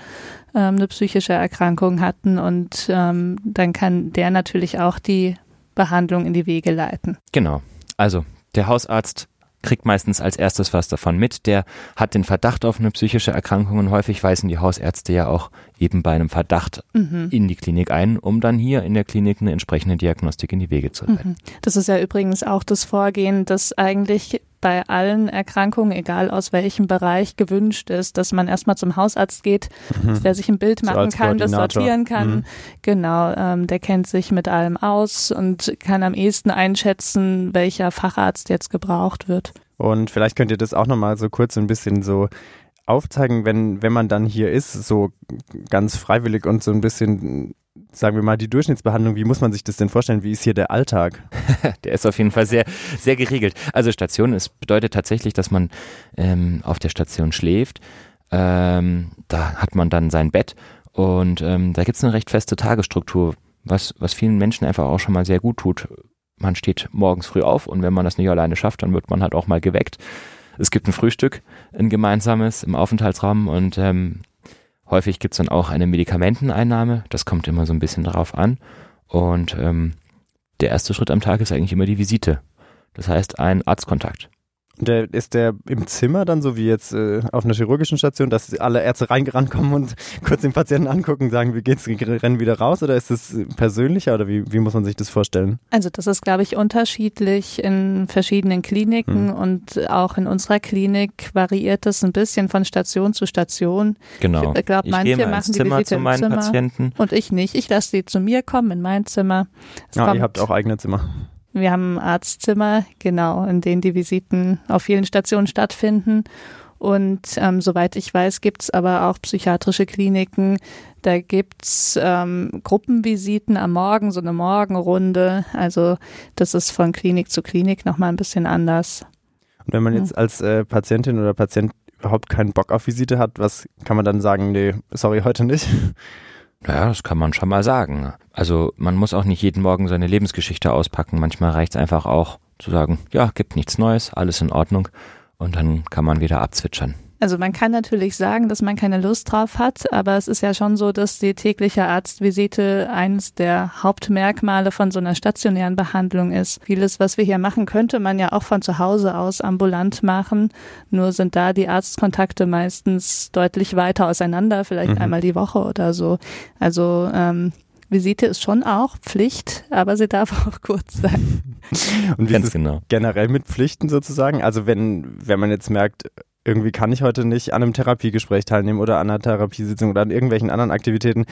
ähm, eine psychische Erkrankung hatten und ähm, dann kann der natürlich auch die Behandlung in die Wege leiten. Genau. Also der Hausarzt kriegt meistens als erstes was davon mit. Der hat den Verdacht auf eine psychische Erkrankung und häufig weisen die Hausärzte ja auch eben bei einem Verdacht mhm. in die Klinik ein, um dann hier in der Klinik eine entsprechende Diagnostik in die Wege zu leiten. Mhm. Das ist ja übrigens auch das Vorgehen, das eigentlich bei allen Erkrankungen, egal aus welchem Bereich, gewünscht ist, dass man erstmal zum Hausarzt geht, mhm. der sich ein Bild machen so kann, das sortieren kann. Mhm. Genau, ähm, der kennt sich mit allem aus und kann am ehesten einschätzen, welcher Facharzt jetzt gebraucht wird. Und vielleicht könnt ihr das auch nochmal so kurz ein bisschen so aufzeigen, wenn, wenn man dann hier ist, so ganz freiwillig und so ein bisschen, sagen wir mal, die Durchschnittsbehandlung, wie muss man sich das denn vorstellen? Wie ist hier der Alltag? der ist auf jeden Fall sehr, sehr geregelt. Also Station, es bedeutet tatsächlich, dass man ähm, auf der Station schläft. Ähm, da hat man dann sein Bett und ähm, da gibt es eine recht feste Tagesstruktur, was, was vielen Menschen einfach auch schon mal sehr gut tut. Man steht morgens früh auf und wenn man das nicht alleine schafft, dann wird man halt auch mal geweckt es gibt ein Frühstück, ein gemeinsames im Aufenthaltsraum und ähm, häufig gibt es dann auch eine Medikamenteneinnahme. Das kommt immer so ein bisschen darauf an. Und ähm, der erste Schritt am Tag ist eigentlich immer die Visite. Das heißt ein Arztkontakt. Der, ist der im Zimmer dann so wie jetzt äh, auf einer chirurgischen Station, dass alle Ärzte reingerannt kommen und kurz den Patienten angucken, sagen, wie geht's, rennen wieder raus oder ist es persönlicher oder wie, wie muss man sich das vorstellen? Also das ist, glaube ich, unterschiedlich in verschiedenen Kliniken hm. und auch in unserer Klinik variiert das ein bisschen von Station zu Station. Genau. Ich glaube, manche machen die Visite zu meinen im Zimmer Patienten. und ich nicht. Ich lasse sie zu mir kommen in mein Zimmer. Es ah, ihr habt auch eigene Zimmer. Wir haben Arztzimmer, genau, in denen die Visiten auf vielen Stationen stattfinden. Und ähm, soweit ich weiß, gibt's aber auch psychiatrische Kliniken. Da gibt's ähm, Gruppenvisiten am Morgen, so eine Morgenrunde. Also das ist von Klinik zu Klinik nochmal ein bisschen anders. Und wenn man jetzt als äh, Patientin oder Patient überhaupt keinen Bock auf Visite hat, was kann man dann sagen, nee, sorry, heute nicht? Ja, das kann man schon mal sagen. Also man muss auch nicht jeden Morgen seine Lebensgeschichte auspacken. Manchmal reicht es einfach auch zu sagen, ja, gibt nichts Neues, alles in Ordnung und dann kann man wieder abzwitschern. Also man kann natürlich sagen, dass man keine Lust drauf hat, aber es ist ja schon so, dass die tägliche Arztvisite eines der Hauptmerkmale von so einer stationären Behandlung ist. Vieles, was wir hier machen, könnte man ja auch von zu Hause aus ambulant machen. Nur sind da die Arztkontakte meistens deutlich weiter auseinander, vielleicht mhm. einmal die Woche oder so. Also ähm, Visite ist schon auch Pflicht, aber sie darf auch kurz sein. Und wie Ganz ist es genau. generell mit Pflichten sozusagen? Also wenn, wenn man jetzt merkt, irgendwie kann ich heute nicht an einem Therapiegespräch teilnehmen oder an einer Therapiesitzung oder an irgendwelchen anderen Aktivitäten.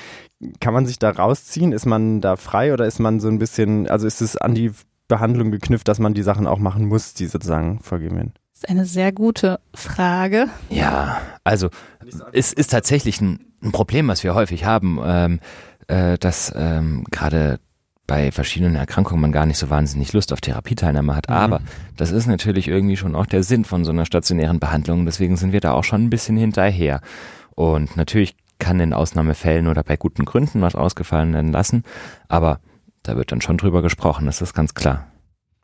Kann man sich da rausziehen? Ist man da frei oder ist man so ein bisschen, also ist es an die Behandlung geknüpft, dass man die Sachen auch machen muss, die sozusagen vorgegeben werden? Das ist eine sehr gute Frage. Ja, also es ist tatsächlich ein, ein Problem, was wir häufig haben, ähm, äh, dass ähm, gerade bei verschiedenen Erkrankungen man gar nicht so wahnsinnig Lust auf Therapieteilnahme hat. Mhm. Aber das ist natürlich irgendwie schon auch der Sinn von so einer stationären Behandlung. Deswegen sind wir da auch schon ein bisschen hinterher. Und natürlich kann in Ausnahmefällen oder bei guten Gründen was ausgefallen werden lassen. Aber da wird dann schon drüber gesprochen, das ist ganz klar.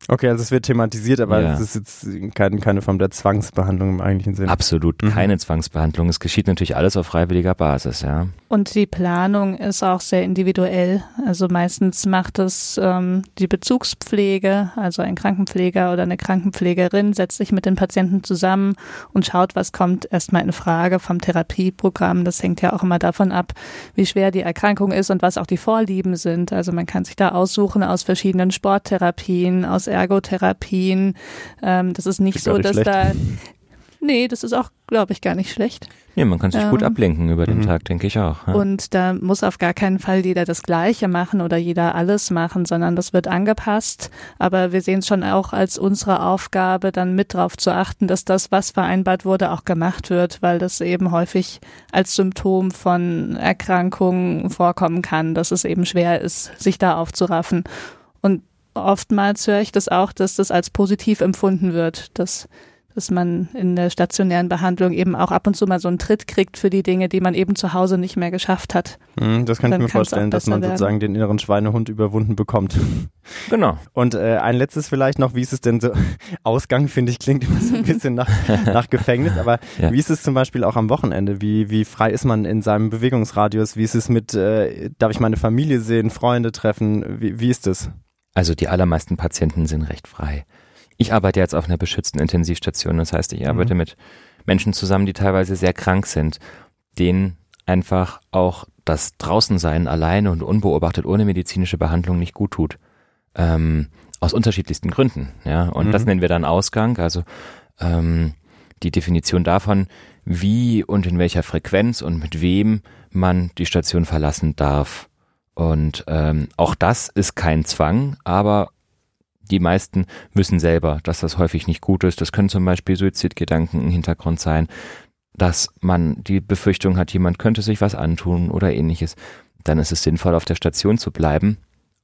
Okay, also es wird thematisiert, aber ja. es ist jetzt kein, keine Form der Zwangsbehandlung im eigentlichen Sinne. Absolut, mhm. keine Zwangsbehandlung. Es geschieht natürlich alles auf freiwilliger Basis, ja. Und die Planung ist auch sehr individuell. Also meistens macht es ähm, die Bezugspflege, also ein Krankenpfleger oder eine Krankenpflegerin setzt sich mit den Patienten zusammen und schaut, was kommt erstmal in Frage vom Therapieprogramm. Das hängt ja auch immer davon ab, wie schwer die Erkrankung ist und was auch die Vorlieben sind. Also man kann sich da aussuchen aus verschiedenen Sporttherapien, aus Ergotherapien. Ähm, das ist nicht so, dass schlecht. da Nee, das ist auch, glaube ich, gar nicht schlecht. Ja, man kann sich ähm, gut ablenken über den mhm. Tag, denke ich auch. Ja. Und da muss auf gar keinen Fall jeder das Gleiche machen oder jeder alles machen, sondern das wird angepasst. Aber wir sehen es schon auch als unsere Aufgabe, dann mit drauf zu achten, dass das, was vereinbart wurde, auch gemacht wird, weil das eben häufig als Symptom von Erkrankungen vorkommen kann, dass es eben schwer ist, sich da aufzuraffen. Und oftmals höre ich das auch, dass das als positiv empfunden wird, dass dass man in der stationären Behandlung eben auch ab und zu mal so einen Tritt kriegt für die Dinge, die man eben zu Hause nicht mehr geschafft hat. Mhm, das kann Dann ich mir vorstellen, dass man sozusagen den inneren Schweinehund überwunden bekommt. Genau. Und äh, ein letztes vielleicht noch, wie ist es denn so, Ausgang finde ich klingt immer so ein bisschen nach, nach Gefängnis, aber Ja. wie ist es zum Beispiel auch am Wochenende? Wie, wie frei ist man in seinem Bewegungsradius? Wie ist es mit, äh, darf ich meine Familie sehen, Freunde treffen? Wie, wie ist es? Also die allermeisten Patienten sind recht frei. Ich arbeite jetzt auf einer beschützten Intensivstation. Das heißt, ich arbeite mit Menschen zusammen, die teilweise sehr krank sind, denen einfach auch das Draußensein alleine und unbeobachtet ohne medizinische Behandlung nicht gut tut. Ähm, aus unterschiedlichsten Gründen. Ja, und das Mhm. nennen wir dann Ausgang. Also ähm, die Definition davon, wie und in welcher Frequenz und mit wem man die Station verlassen darf. Und ähm, auch das ist kein Zwang, aber die meisten wissen selber, dass das häufig nicht gut ist. Das können zum Beispiel Suizidgedanken im Hintergrund sein, dass man die Befürchtung hat, jemand könnte sich was antun oder ähnliches. Dann ist es sinnvoll, auf der Station zu bleiben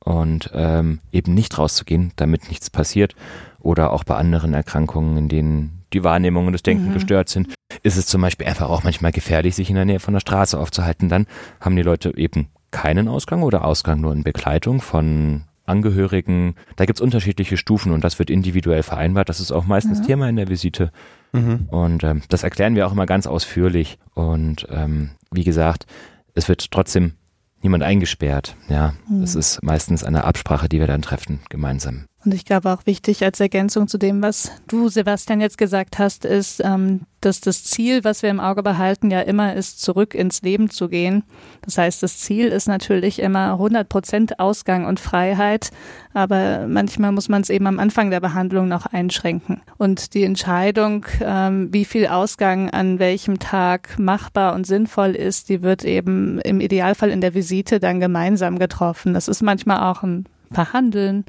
und ähm, eben nicht rauszugehen, damit nichts passiert. Oder auch bei anderen Erkrankungen, in denen die Wahrnehmung und das Denken Mhm. gestört sind, ist es zum Beispiel einfach auch manchmal gefährlich, sich in der Nähe von der Straße aufzuhalten. Dann haben die Leute eben keinen Ausgang oder Ausgang nur in Begleitung von Angehörigen. Da gibt's unterschiedliche Stufen und das wird individuell vereinbart. Das ist auch meistens Ja. Thema in der Visite. Mhm. Und ähm, das erklären wir auch immer ganz ausführlich. Und ähm, wie gesagt, es wird trotzdem niemand eingesperrt. Ja, Mhm. es ist meistens eine Absprache, die wir dann treffen, gemeinsam. Und ich glaube auch wichtig als Ergänzung zu dem, was du, Sebastian, jetzt gesagt hast, ist, ähm, dass das Ziel, was wir im Auge behalten, ja immer ist, zurück ins Leben zu gehen. Das heißt, das Ziel ist natürlich immer 100 Prozent Ausgang und Freiheit, aber manchmal muss man es eben am Anfang der Behandlung noch einschränken. Und die Entscheidung, ähm, wie viel Ausgang an welchem Tag machbar und sinnvoll ist, die wird eben im Idealfall in der Visite dann gemeinsam getroffen. Das ist manchmal auch ein Verhandeln.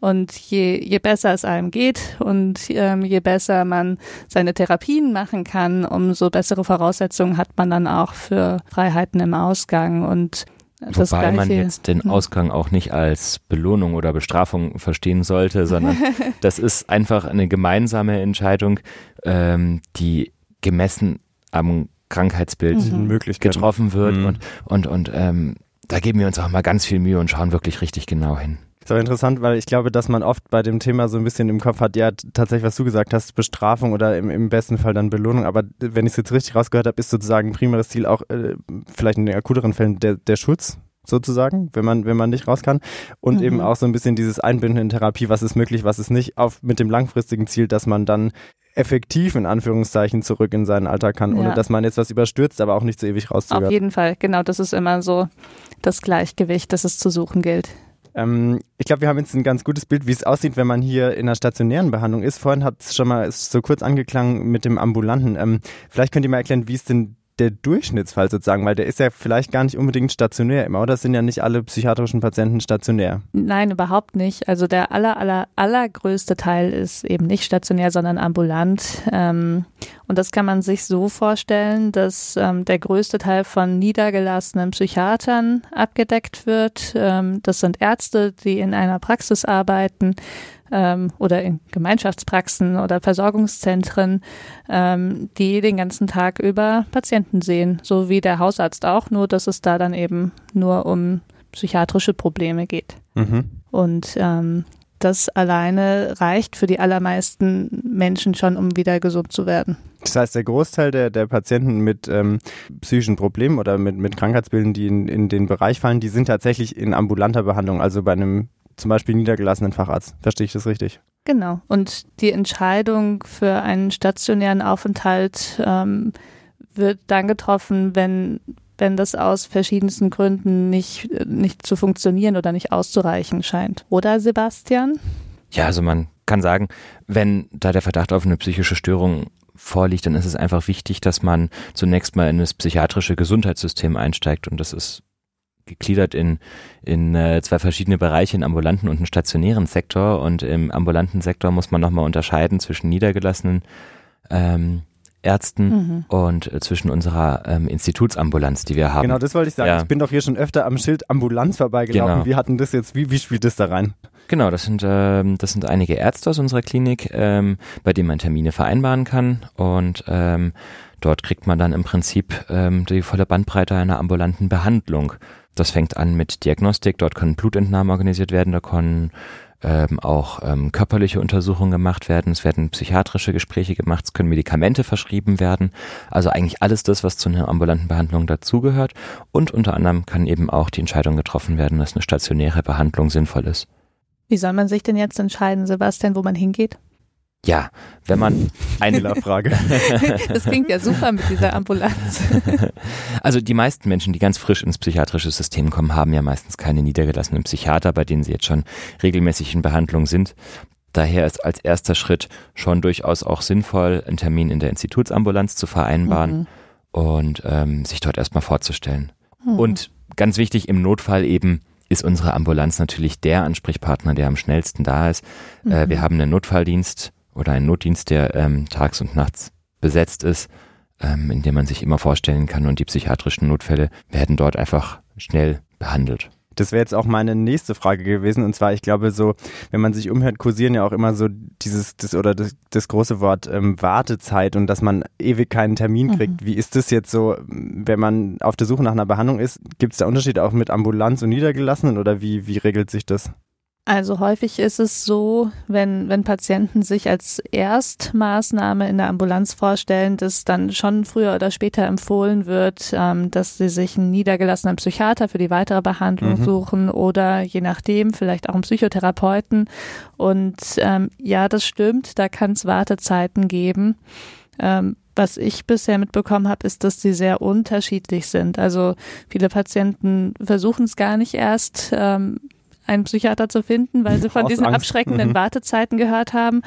Und je, je besser es einem geht und ähm, je besser man seine Therapien machen kann, umso bessere Voraussetzungen hat man dann auch für Freiheiten im Ausgang. Und das Wobei man Gleiche- jetzt den Hm. Ausgang auch nicht als Belohnung oder Bestrafung verstehen sollte, sondern das ist einfach eine gemeinsame Entscheidung, ähm, die gemessen am Krankheitsbild Mhm. Getroffen wird Mhm. und, und, und ähm, da geben wir uns auch mal ganz viel Mühe und schauen wirklich richtig genau hin. Ist aber interessant, weil ich glaube, dass man oft bei dem Thema so ein bisschen im Kopf hat, ja, tatsächlich, was du gesagt hast, Bestrafung oder im, im besten Fall dann Belohnung. Aber wenn ich es jetzt richtig rausgehört habe, ist sozusagen primäres Ziel auch äh, vielleicht in den akuteren Fällen der, der Schutz sozusagen, wenn man, wenn man nicht raus kann. Und Mhm. eben auch so ein bisschen dieses Einbinden in Therapie, was ist möglich, was ist nicht, auf, mit dem langfristigen Ziel, dass man dann effektiv in Anführungszeichen zurück in seinen Alltag kann, ohne Ja. dass man jetzt was überstürzt, aber auch nicht so ewig Auf rauszögert. jeden Fall, genau, das ist immer so das Gleichgewicht, das es zu suchen gilt. Ähm, ich glaube, wir haben jetzt ein ganz gutes Bild, wie es aussieht, wenn man hier in einer stationären Behandlung ist. Vorhin hat es schon mal so kurz angeklangen mit dem Ambulanten. Ähm, vielleicht könnt ihr mal erklären, wie ist denn der Durchschnittsfall sozusagen, weil der ist ja vielleicht gar nicht unbedingt stationär immer, oder? Sind ja nicht alle psychiatrischen Patienten stationär. Nein, überhaupt nicht. Also der aller, aller, allergrößte Teil ist eben nicht stationär, sondern ambulant. Ähm, und das kann man sich so vorstellen, dass ähm, der größte Teil von niedergelassenen Psychiatern abgedeckt wird. Ähm, das sind Ärzte, die in einer Praxis arbeiten ähm, oder in Gemeinschaftspraxen oder Versorgungszentren, ähm, die den ganzen Tag über Patienten sehen, so wie der Hausarzt auch, nur dass es da dann eben nur um psychiatrische Probleme geht. Mhm. Und ähm, das alleine reicht für die allermeisten Menschen schon, um wieder gesund zu werden. Das heißt, der Großteil der, der Patienten mit ähm, psychischen Problemen oder mit, mit Krankheitsbildern, die in, in den Bereich fallen, die sind tatsächlich in ambulanter Behandlung, also bei einem zum Beispiel niedergelassenen Facharzt. Verstehe ich das richtig? Genau. Und die Entscheidung für einen stationären Aufenthalt ähm, wird dann getroffen, wenn, wenn das aus verschiedensten Gründen nicht, nicht zu funktionieren oder nicht auszureichen scheint. Oder Sebastian? Ja, also man kann sagen, wenn da der Verdacht auf eine psychische Störung vorliegt, dann ist es einfach wichtig, dass man zunächst mal in das psychiatrische Gesundheitssystem einsteigt und das ist gegliedert in, in äh, zwei verschiedene Bereiche, einen ambulanten und einen stationären Sektor und im ambulanten Sektor muss man nochmal unterscheiden zwischen niedergelassenen ähm, Ärzten mhm. und äh, zwischen unserer ähm, Institutsambulanz, die wir haben. Genau, das wollte ich sagen. Ja. Ich bin doch hier schon öfter am Schild Ambulanz vorbeigelaufen. Genau. Wie hatten das jetzt, wie, wie spielt das da rein? Genau, das sind, ähm, das sind einige Ärzte aus unserer Klinik, ähm, bei denen man Termine vereinbaren kann und ähm, dort kriegt man dann im Prinzip ähm, die volle Bandbreite einer ambulanten Behandlung. Das fängt an mit Diagnostik, dort können Blutentnahmen organisiert werden, da können ähm, auch ähm, körperliche Untersuchungen gemacht werden, es werden psychiatrische Gespräche gemacht, es können Medikamente verschrieben werden. Also eigentlich alles das, was zu einer ambulanten Behandlung dazugehört. Und unter anderem kann eben auch die Entscheidung getroffen werden, dass eine stationäre Behandlung sinnvoll ist. Wie soll man sich denn jetzt entscheiden, Sebastian, wo man hingeht? Ja, wenn man eine Frage. das klingt ja super mit dieser Ambulanz. Also die meisten Menschen, die ganz frisch ins psychiatrische System kommen, haben ja meistens keine niedergelassenen Psychiater, bei denen sie jetzt schon regelmäßig in Behandlung sind. Daher ist als erster Schritt schon durchaus auch sinnvoll, einen Termin in der Institutsambulanz zu vereinbaren mhm. und ähm, sich dort erstmal vorzustellen. Mhm. Und ganz wichtig, im Notfall eben ist unsere Ambulanz natürlich der Ansprechpartner, der am schnellsten da ist. Mhm. Äh, wir haben einen Notfalldienst oder einen Notdienst, der ähm, tags und nachts besetzt ist, ähm, in dem man sich immer vorstellen kann und die psychiatrischen Notfälle werden dort einfach schnell behandelt. Das wäre jetzt auch meine nächste Frage gewesen. Und zwar, ich glaube, so, wenn man sich umhört, kursieren ja auch immer so dieses, das oder das, das große Wort ähm, Wartezeit und dass man ewig keinen Termin mhm. kriegt. Mhm. Wie ist das jetzt so, wenn man auf der Suche nach einer Behandlung ist? Gibt es da Unterschiede auch mit Ambulanz und Niedergelassenen oder wie, wie regelt sich das? Also häufig ist es so, wenn, wenn Patienten sich als Erstmaßnahme in der Ambulanz vorstellen, dass dann schon früher oder später empfohlen wird, ähm, dass sie sich einen niedergelassenen Psychiater für die weitere Behandlung mhm. suchen oder je nachdem vielleicht auch einen Psychotherapeuten. Und ähm, ja, das stimmt, da kann es Wartezeiten geben. Ähm, was ich bisher mitbekommen habe, ist, dass die sehr unterschiedlich sind. Also viele Patienten versuchen es gar nicht erst. Ähm, einen Psychiater zu finden, weil sie von diesen Angst. abschreckenden mhm. Wartezeiten gehört haben.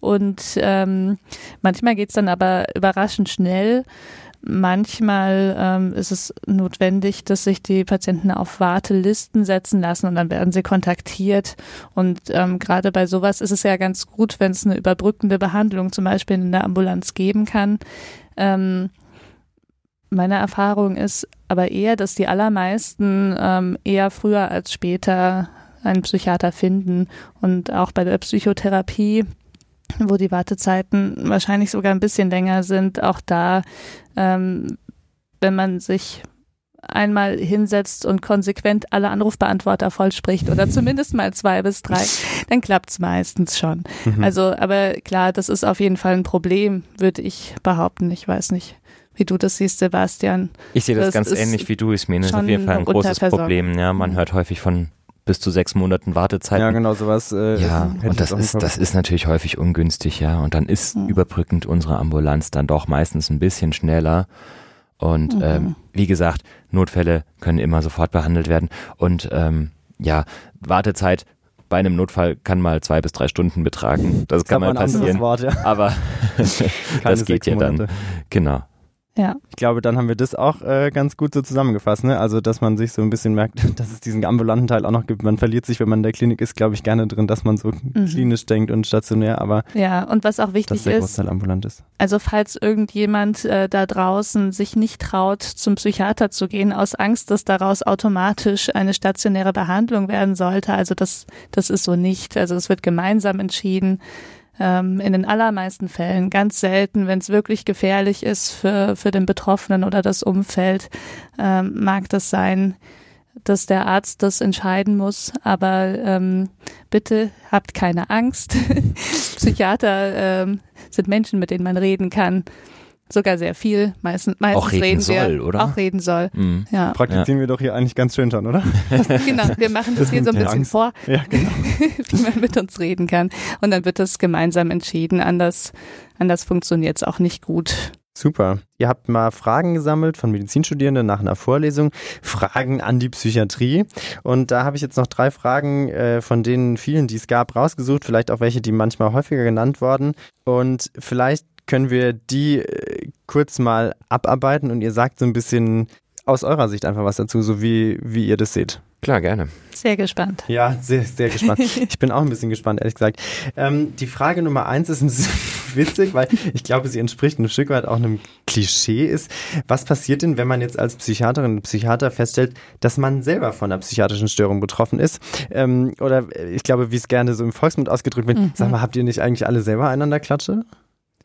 Und ähm, manchmal geht's dann aber überraschend schnell. Manchmal ähm, ist es notwendig, dass sich die Patienten auf Wartelisten setzen lassen und dann werden sie kontaktiert. Und ähm, gerade bei sowas ist es ja ganz gut, wenn es eine überbrückende Behandlung zum Beispiel in der Ambulanz geben kann. Ähm, meine Erfahrung ist aber eher, dass die allermeisten ähm, eher früher als später einen Psychiater finden. Und auch bei der Psychotherapie, wo die Wartezeiten wahrscheinlich sogar ein bisschen länger sind, auch da, ähm, wenn man sich einmal hinsetzt und konsequent alle Anrufbeantworter voll spricht oder zumindest mal zwei bis drei, dann klappt's meistens schon. Mhm. Also, aber klar, das ist auf jeden Fall ein Problem, würde ich behaupten. Ich weiß nicht, wie du das siehst, Sebastian. Ich sehe das, das ganz ähnlich wie du. Ich meine, das ist auf jeden Fall ein großes Problem. Ja, man hört häufig von bis zu sechs Monaten Wartezeit. Ja, genau, sowas. Äh, ja, und das ist, das ist natürlich häufig ungünstig, ja. Und dann ist mhm. überbrückend unsere Ambulanz dann doch meistens ein bisschen schneller. Und mhm. ähm, wie gesagt, Notfälle können immer sofort behandelt werden. Und ähm, ja, Wartezeit bei einem Notfall kann mal zwei bis drei Stunden betragen. Das, das kann mal passieren. Wort, ja. Aber das geht ja dann. Genau. Ja. Ich glaube, dann haben wir das auch äh, ganz gut so zusammengefasst. Ne? Also, dass man sich so ein bisschen merkt, dass es diesen ambulanten Teil auch noch gibt. Man verliert sich, wenn man in der Klinik ist, glaube ich, gerne drin, dass man so mhm. klinisch denkt und stationär. Aber ja, und was auch wichtig dass der ist, ambulant ist. Also, falls irgendjemand äh, da draußen sich nicht traut, zum Psychiater zu gehen, aus Angst, dass daraus automatisch eine stationäre Behandlung werden sollte, also das, das ist so nicht. Also, es wird gemeinsam entschieden ähm, in den allermeisten Fällen. Ganz selten, wenn es wirklich gefährlich ist für, für den Betroffenen oder das Umfeld, ähm, mag das sein, dass der Arzt das entscheiden muss. Aber ähm, bitte habt keine Angst. Psychiater ähm, sind Menschen, mit denen man reden kann sogar sehr viel. Meistens, meistens auch reden, reden soll, wir, oder? Auch reden soll. Mhm. Ja. Praktizieren ja. wir doch hier eigentlich ganz schön schon, oder? genau, wir machen das, das hier so ein bisschen Angst. vor, ja, genau. wie man mit uns reden kann. Und dann wird das gemeinsam entschieden. Anders, anders funktioniert es auch nicht gut. Super. Ihr habt mal Fragen gesammelt von Medizinstudierenden nach einer Vorlesung. Fragen an die Psychiatrie. Und da habe ich jetzt noch drei Fragen äh, von den vielen, die es gab, rausgesucht. Vielleicht auch welche, die manchmal häufiger genannt wurden. Und vielleicht können wir die äh, kurz mal abarbeiten und ihr sagt so ein bisschen aus eurer Sicht einfach was dazu, so wie, wie ihr das seht. Klar, gerne. Sehr gespannt. Ja, sehr, sehr gespannt. ich bin auch ein bisschen gespannt, ehrlich gesagt. Ähm, die Frage Nummer eins ist ein witzig, weil ich glaube, sie entspricht ein Stück weit auch einem Klischee ist. Was passiert denn, wenn man jetzt als Psychiaterin und Psychiater feststellt, dass man selber von einer psychiatrischen Störung betroffen ist? Ähm, oder ich glaube, wie es gerne so im Volksmund ausgedrückt wird, mhm. sag mal, habt ihr nicht eigentlich alle selber einander Klatsche?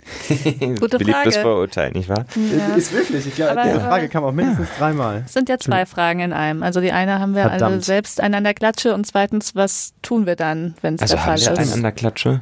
Gute Beliebtes Frage. Vorurteil, nicht wahr? Ja. Ist wirklich. Ich glaube, die Frage kam auch mindestens dreimal. Es sind ja zwei Fragen in einem. Also die eine haben wir Verdammt. alle selbst einander Klatsche und zweitens, was tun wir dann, wenn es also der Fall ist? Also einander Klatsche?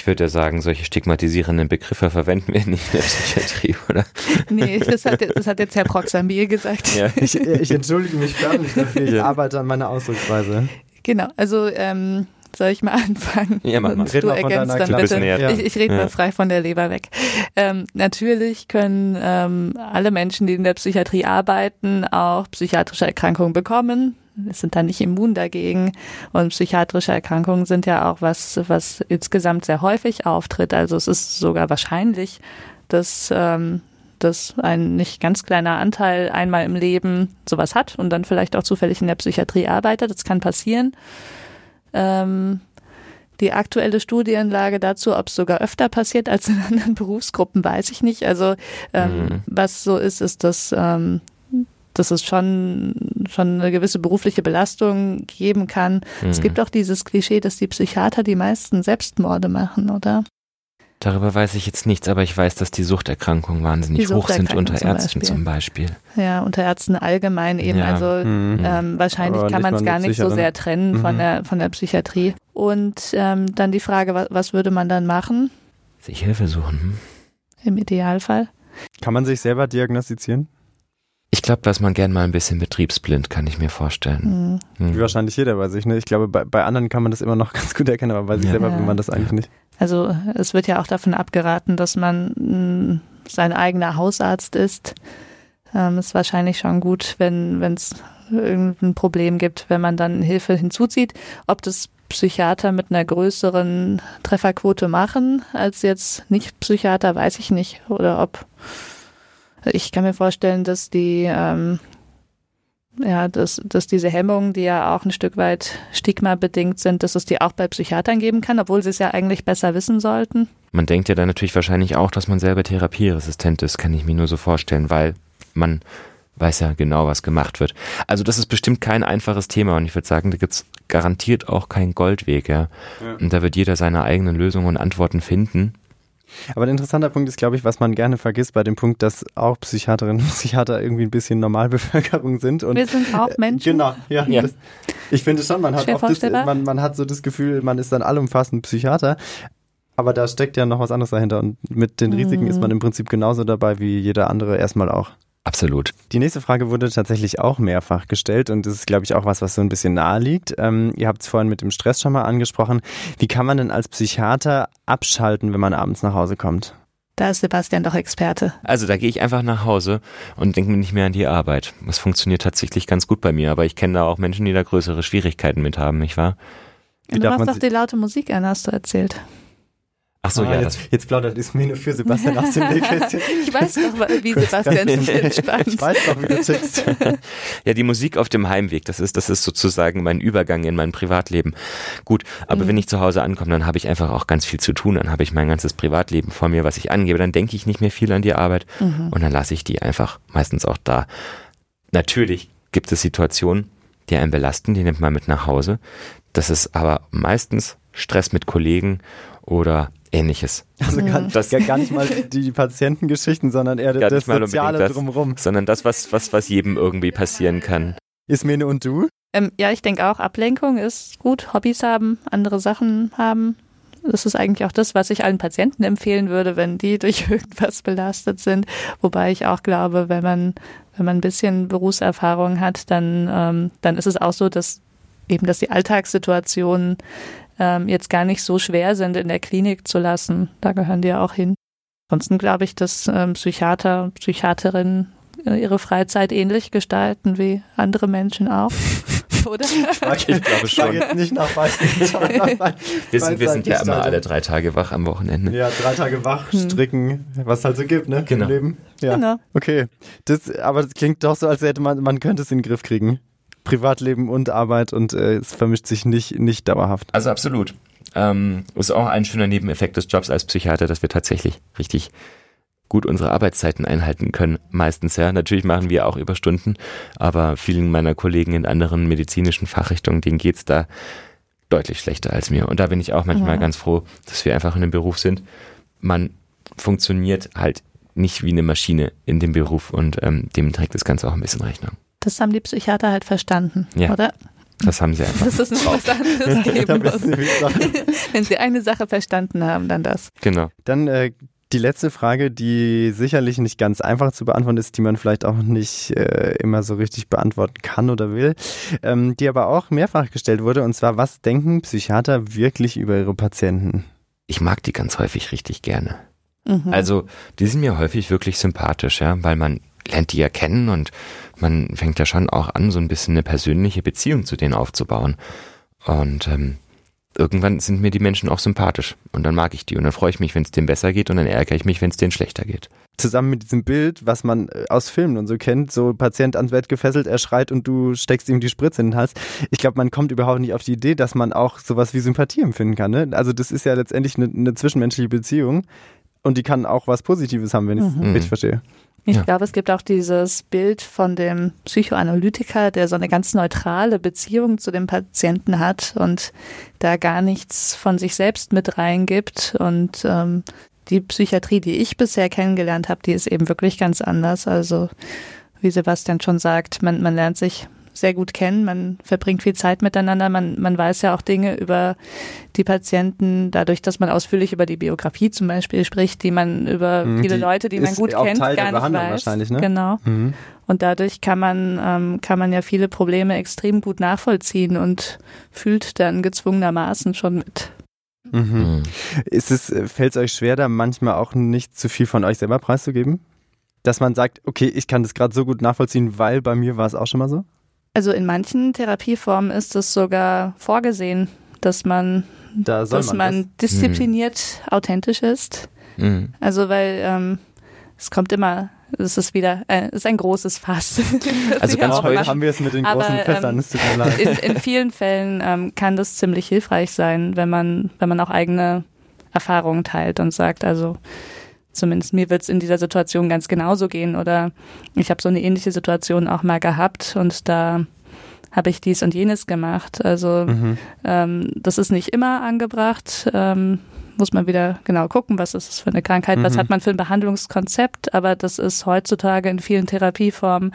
Ich würde ja sagen, solche stigmatisierenden Begriffe verwenden wir nicht in der Psychiatrie, oder? Nee, das hat, das hat jetzt Herr Proxambil gesagt. Ja. Ich, ich entschuldige mich förmlich dafür, ich ja. arbeite an meiner Ausdrucksweise. Genau, also ähm, soll ich mal anfangen? Ja, mach mal. du ergänzt dann bitte. Ja. Ich, ich rede ja. mal frei von der Leber weg. Ähm, natürlich können ähm, alle Menschen, die in der Psychiatrie arbeiten, auch psychiatrische Erkrankungen bekommen. Wir sind da nicht immun dagegen. Und psychiatrische Erkrankungen sind ja auch was, was insgesamt sehr häufig auftritt. Also es ist sogar wahrscheinlich, dass ähm, dass ein nicht ganz kleiner Anteil einmal im Leben sowas hat und dann vielleicht auch zufällig in der Psychiatrie arbeitet. Das kann passieren. Ähm, die aktuelle Studienlage dazu, ob es sogar öfter passiert als in anderen Berufsgruppen, weiß ich nicht. Also ähm, mhm. was so ist, ist, dass, ähm, dass es schon, schon eine gewisse berufliche Belastung geben kann. Mhm. Es gibt auch dieses Klischee, dass die Psychiater die meisten Selbstmorde machen, oder? Darüber weiß ich jetzt nichts, aber ich weiß, dass die Suchterkrankungen wahnsinnig die hoch sind unter zum Ärzten Beispiel. zum Beispiel. Ja, unter Ärzten allgemein eben. Ja. Also mhm. ähm, wahrscheinlich aber kann man es gar nicht so sehr trennen mhm. von, der, von der Psychiatrie. Und ähm, dann die Frage, was, was würde man dann machen? Sich Hilfe suchen. Hm? Im Idealfall. Kann man sich selber diagnostizieren? Ich glaube, dass man gern mal ein bisschen betriebsblind, kann ich mir vorstellen. Mhm. Mhm. Wie wahrscheinlich jeder bei sich. Ne? Ich glaube, bei, bei anderen kann man das immer noch ganz gut erkennen, aber bei sich ja. selber will man das eigentlich nicht. Also es wird ja auch davon abgeraten, dass man mh, mm, sein eigener Hausarzt ist. Ähm, ist wahrscheinlich schon gut, wenn es irgendein Problem gibt, wenn man dann Hilfe hinzuzieht. Ob das Psychiater mit einer größeren Trefferquote machen als jetzt Nicht-Psychiater, weiß ich nicht. Oder ob ich kann mir vorstellen, dass die ähm, ja, dass, dass diese Hemmungen, die ja auch ein Stück weit stigmabedingt sind, dass es die auch bei Psychiatern geben kann, obwohl sie es ja eigentlich besser wissen sollten. Man denkt ja dann natürlich wahrscheinlich auch, dass man selber therapieresistent ist, kann ich mir nur so vorstellen, weil man weiß ja genau, was gemacht wird. Also das ist bestimmt kein einfaches Thema und ich würde sagen, da gibt's garantiert auch keinen Goldweg, ja? ja. Und da wird jeder seine eigenen Lösungen und Antworten finden. Aber ein interessanter Punkt ist, glaube ich, was man gerne vergisst bei dem Punkt, dass auch Psychiaterinnen und Psychiater irgendwie ein bisschen Normalbevölkerung sind. Und Wir sind auch Menschen. Genau, ja. ja. Das, ich finde schon, man hat, das, man, man hat so das Gefühl, man ist dann allumfassend Psychiater. Aber da steckt ja noch was anderes dahinter. Und mit den Risiken mhm. ist man im Prinzip genauso dabei wie jeder andere erstmal auch. Absolut. Die nächste Frage wurde tatsächlich auch mehrfach gestellt und das ist, glaube ich, auch was, was so ein bisschen nahe liegt. Ähm, ihr habt es vorhin mit dem Stress schon mal angesprochen. Wie kann man denn als Psychiater abschalten, wenn man abends nach Hause kommt? Da ist Sebastian doch Experte. Also da gehe ich einfach nach Hause und denke mir nicht mehr an die Arbeit. Das funktioniert tatsächlich ganz gut bei mir, aber ich kenne da auch Menschen, die da größere Schwierigkeiten mit haben, nicht wahr? Wie du machst doch die laute Musik an, hast du erzählt. Ach so, ah, ja. Jetzt, jetzt plaudert Ismene für Sebastian aus dem Nähkästchen. ich weiß doch, wie Sebastian sich entspannt. Ich weiß doch, wie du tickst. ja, die Musik auf dem Heimweg, das ist, das ist sozusagen mein Übergang in mein Privatleben. Gut, aber mhm. wenn ich zu Hause ankomme, dann habe ich einfach auch ganz viel zu tun. Dann habe ich mein ganzes Privatleben vor mir, was ich angebe. Dann denke ich nicht mehr viel an die Arbeit mhm. und dann lasse ich die einfach meistens auch da. Natürlich gibt es Situationen, die einen belasten, die nimmt man mit nach Hause. Das ist aber meistens Stress mit Kollegen oder ähnliches. Also gar, das, gar nicht mal die Patientengeschichten, sondern eher das Soziale das, drumherum. Sondern das, was, was, was jedem irgendwie passieren kann. Ismene und du? Ähm, ja, ich denke auch, Ablenkung ist gut. Hobbys haben, andere Sachen haben. Das ist eigentlich auch das, was ich allen Patienten empfehlen würde, wenn die durch irgendwas belastet sind. Wobei ich auch glaube, wenn man, wenn man ein bisschen Berufserfahrung hat, dann, ähm, dann ist es auch so, dass eben, dass die Alltagssituationen ähm, jetzt gar nicht so schwer sind, in der Klinik zu lassen. Da gehören die ja auch hin. Ansonsten glaube ich, dass ähm, Psychiater, Psychiaterinnen äh, ihre Freizeit ähnlich gestalten wie andere Menschen auch. Oder? Ich, ich glaube schon. jetzt nicht nach wir sind, wir sind ja immer alle drei Tage wach am Wochenende. Ja, drei Tage wach, hm. stricken, was halt so gibt, ne? Genau. Im Leben. Ja. Genau. Okay. Das, aber das klingt doch so, als hätte man, man könnte es in den Griff kriegen. Privatleben und Arbeit und äh, es vermischt sich nicht, nicht dauerhaft. Also absolut. Ähm, ist auch ein schöner Nebeneffekt des Jobs als Psychiater, dass wir tatsächlich richtig gut unsere Arbeitszeiten einhalten können, meistens ja. Natürlich machen wir auch Überstunden, aber vielen meiner Kollegen in anderen medizinischen Fachrichtungen, denen geht's da deutlich schlechter als mir. Und da bin ich auch manchmal ja. ganz froh, dass wir einfach in einem Beruf sind. Man funktioniert halt nicht wie eine Maschine in dem Beruf und ähm, dem trägt das Ganze auch ein bisschen Rechnung. Das haben die Psychiater halt verstanden, ja. oder? Das haben sie einfach. Dass es noch was anderes geben muss. Wenn sie eine Sache verstanden haben, dann das. Genau. Dann äh, die letzte Frage, die sicherlich nicht ganz einfach zu beantworten ist, die man vielleicht auch nicht äh, immer so richtig beantworten kann oder will, ähm, die aber auch mehrfach gestellt wurde, und zwar, was denken Psychiater wirklich über ihre Patienten? Ich mag die ganz häufig richtig gerne. Mhm. Also, die sind mir häufig wirklich sympathisch, ja, weil man lernt die ja kennen und man fängt ja schon auch an, so ein bisschen eine persönliche Beziehung zu denen aufzubauen. Und ähm, irgendwann sind mir die Menschen auch sympathisch und dann mag ich die und dann freue ich mich, wenn es denen besser geht und dann ärgere ich mich, wenn es denen schlechter geht. Zusammen mit diesem Bild, was man äh, aus Filmen und so kennt, so Patient ans Bett gefesselt, er schreit und du steckst ihm die Spritze in den Hals. Ich glaube, man kommt überhaupt nicht auf die Idee, dass man auch sowas wie Sympathie empfinden kann. Ne? Also das ist ja letztendlich eine, eine zwischenmenschliche Beziehung und die kann auch was Positives haben, wenn ich es mhm. richtig verstehe. Ich ja. glaube, es gibt auch dieses Bild von dem Psychoanalytiker, der so eine ganz neutrale Beziehung zu dem Patienten hat und da gar nichts von sich selbst mit reingibt. Und ähm, die Psychiatrie, die ich bisher kennengelernt habe, die ist eben wirklich ganz anders. Also wie Sebastian schon sagt, man, man lernt sich sehr gut kennen, man verbringt viel Zeit miteinander, man, man weiß ja auch Dinge über die Patienten, dadurch, dass man ausführlich über die Biografie zum Beispiel spricht, die man über mhm, viele Leute, die man gut kennt, Teil gar nicht weiß. Wahrscheinlich, ne? Genau. Mhm. Und dadurch kann man, ähm, kann man ja viele Probleme extrem gut nachvollziehen und fühlt dann gezwungenermaßen schon mit. Mhm. mhm. Ist es, äh, fällt es euch schwer, da manchmal auch nicht zu viel von euch selber preiszugeben? Dass man sagt, okay, ich kann das gerade so gut nachvollziehen, weil bei mir war es auch schon mal so? Also in manchen Therapieformen ist es sogar vorgesehen, dass man, da dass man, man diszipliniert mhm. authentisch ist. Mhm. Also weil ähm, es kommt immer, es ist wieder, äh, es ist ein großes Fass. also ganz heute haben wir es mit den großen Aber, Fässern, es tut mir leid. In, in vielen Fällen ähm, kann das ziemlich hilfreich sein, wenn man, wenn man auch eigene Erfahrungen teilt und sagt, also zumindest mir wird es in dieser Situation ganz genauso gehen oder ich habe so eine ähnliche Situation auch mal gehabt und da habe ich dies und jenes gemacht. Also mhm. ähm, das ist nicht immer angebracht. Ähm, muss man wieder genau gucken, was ist das für eine Krankheit, mhm. was hat man für ein Behandlungskonzept, aber das ist heutzutage in vielen Therapieformen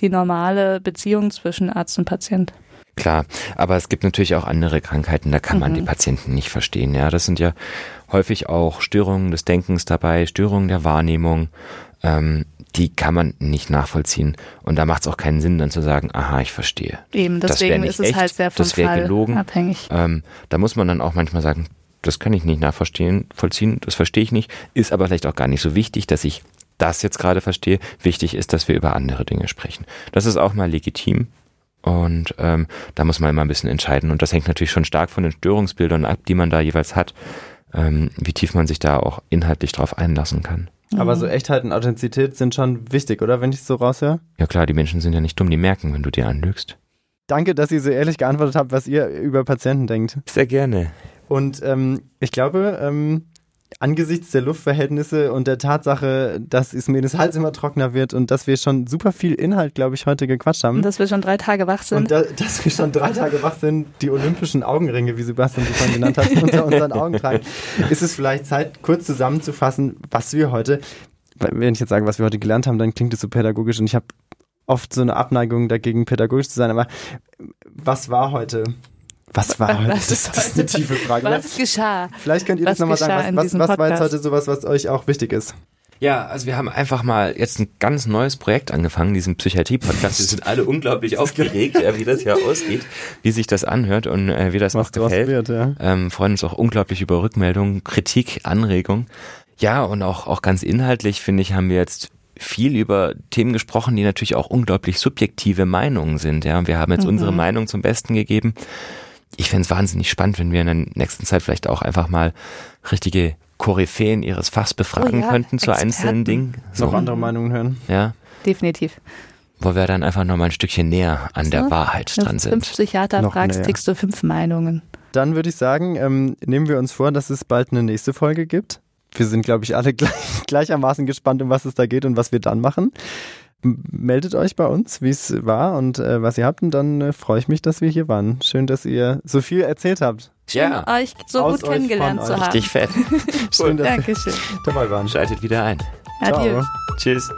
die normale Beziehung zwischen Arzt und Patient. Klar, aber es gibt natürlich auch andere Krankheiten, da kann man die mhm. Patienten nicht verstehen. Ja, das sind ja häufig auch Störungen des Denkens dabei, Störungen der Wahrnehmung. Ähm, die kann man nicht nachvollziehen. Und da macht es auch keinen Sinn, dann zu sagen, aha, ich verstehe. Eben, deswegen ist es echt, halt sehr vom das Fall gelogen. abhängig. Ähm, da muss man dann auch manchmal sagen, das kann ich nicht nachvollziehen, vollziehen, das verstehe ich nicht, ist aber vielleicht auch gar nicht so wichtig, dass ich das jetzt gerade verstehe. Wichtig ist, dass wir über andere Dinge sprechen. Das ist auch mal legitim. Und ähm, da muss man immer ein bisschen entscheiden. Und das hängt natürlich schon stark von den Störungsbildern ab, die man da jeweils hat, ähm, wie tief man sich da auch inhaltlich drauf einlassen kann. Aber so Echtheit und Authentizität sind schon wichtig, oder? Wenn ich es so raushöre? Ja klar, die Menschen sind ja nicht dumm, die merken, wenn du dir anlügst. Danke, dass ihr so ehrlich geantwortet habt, was ihr über Patienten denkt. Sehr gerne. Und ähm, ich glaube, ähm, angesichts der Luftverhältnisse und der Tatsache, dass es mir das Hals immer trockener wird und dass wir schon super viel Inhalt, glaube ich, heute gequatscht haben. Und dass wir schon drei Tage wach sind. Und da, dass wir schon drei Tage wach sind, die olympischen Augenringe, wie Sebastian sie vorhin genannt hat, unter unseren Augen tragen, ist es vielleicht Zeit, kurz zusammenzufassen, was wir heute, wenn ich jetzt sage, was wir heute gelernt haben, dann klingt es so pädagogisch und ich habe oft so eine Abneigung dagegen, pädagogisch zu sein, aber was war heute? Was war heute? Was das, das ist eine tiefe Frage. Was geschah? Vielleicht könnt ihr was das nochmal sagen. Was, was, was war jetzt heute sowas, was euch auch wichtig ist? Ja, also wir haben einfach mal jetzt ein ganz neues Projekt angefangen, diesen Psychiatrie-Podcast. Wir sind alle unglaublich aufgeregt, ja, wie das ja ausgeht, wie sich das anhört und äh, wie das was auch gefällt. Wird, ja. ähm, freuen uns auch unglaublich über Rückmeldungen, Kritik, Anregung. Ja, und auch, auch ganz inhaltlich, finde ich, haben wir jetzt viel über Themen gesprochen, die natürlich auch unglaublich subjektive Meinungen sind. Ja, wir haben jetzt mhm. unsere Meinung zum Besten gegeben ich fände es wahnsinnig spannend, wenn wir in der nächsten Zeit vielleicht auch einfach mal richtige Koryphäen ihres Fachs befragen oh ja, könnten zu Experten. einzelnen Dingen. So. Noch andere Meinungen hören. Ja. Definitiv. Wo wir dann einfach nochmal ein Stückchen näher an so, der Wahrheit dran sind. Fünf Psychiater Noch fragst, näher. kriegst du fünf Meinungen. dann würde ich sagen, ähm, nehmen wir uns vor, dass es bald eine nächste Folge gibt. Wir sind, glaube ich, alle gleich, gleichermaßen gespannt, um was es da geht und was wir dann machen meldet euch bei uns, wie es war und äh, was ihr habt. Und dann äh, freue ich mich, dass wir hier waren. Schön, dass ihr so viel erzählt habt. Schön, ja. euch so Aus gut euch kennengelernt zu euch. haben. Richtig fett. Schön, dass Dankeschön. ihr dabei waren. Schaltet wieder ein. Adieu. Ciao. Tschüss.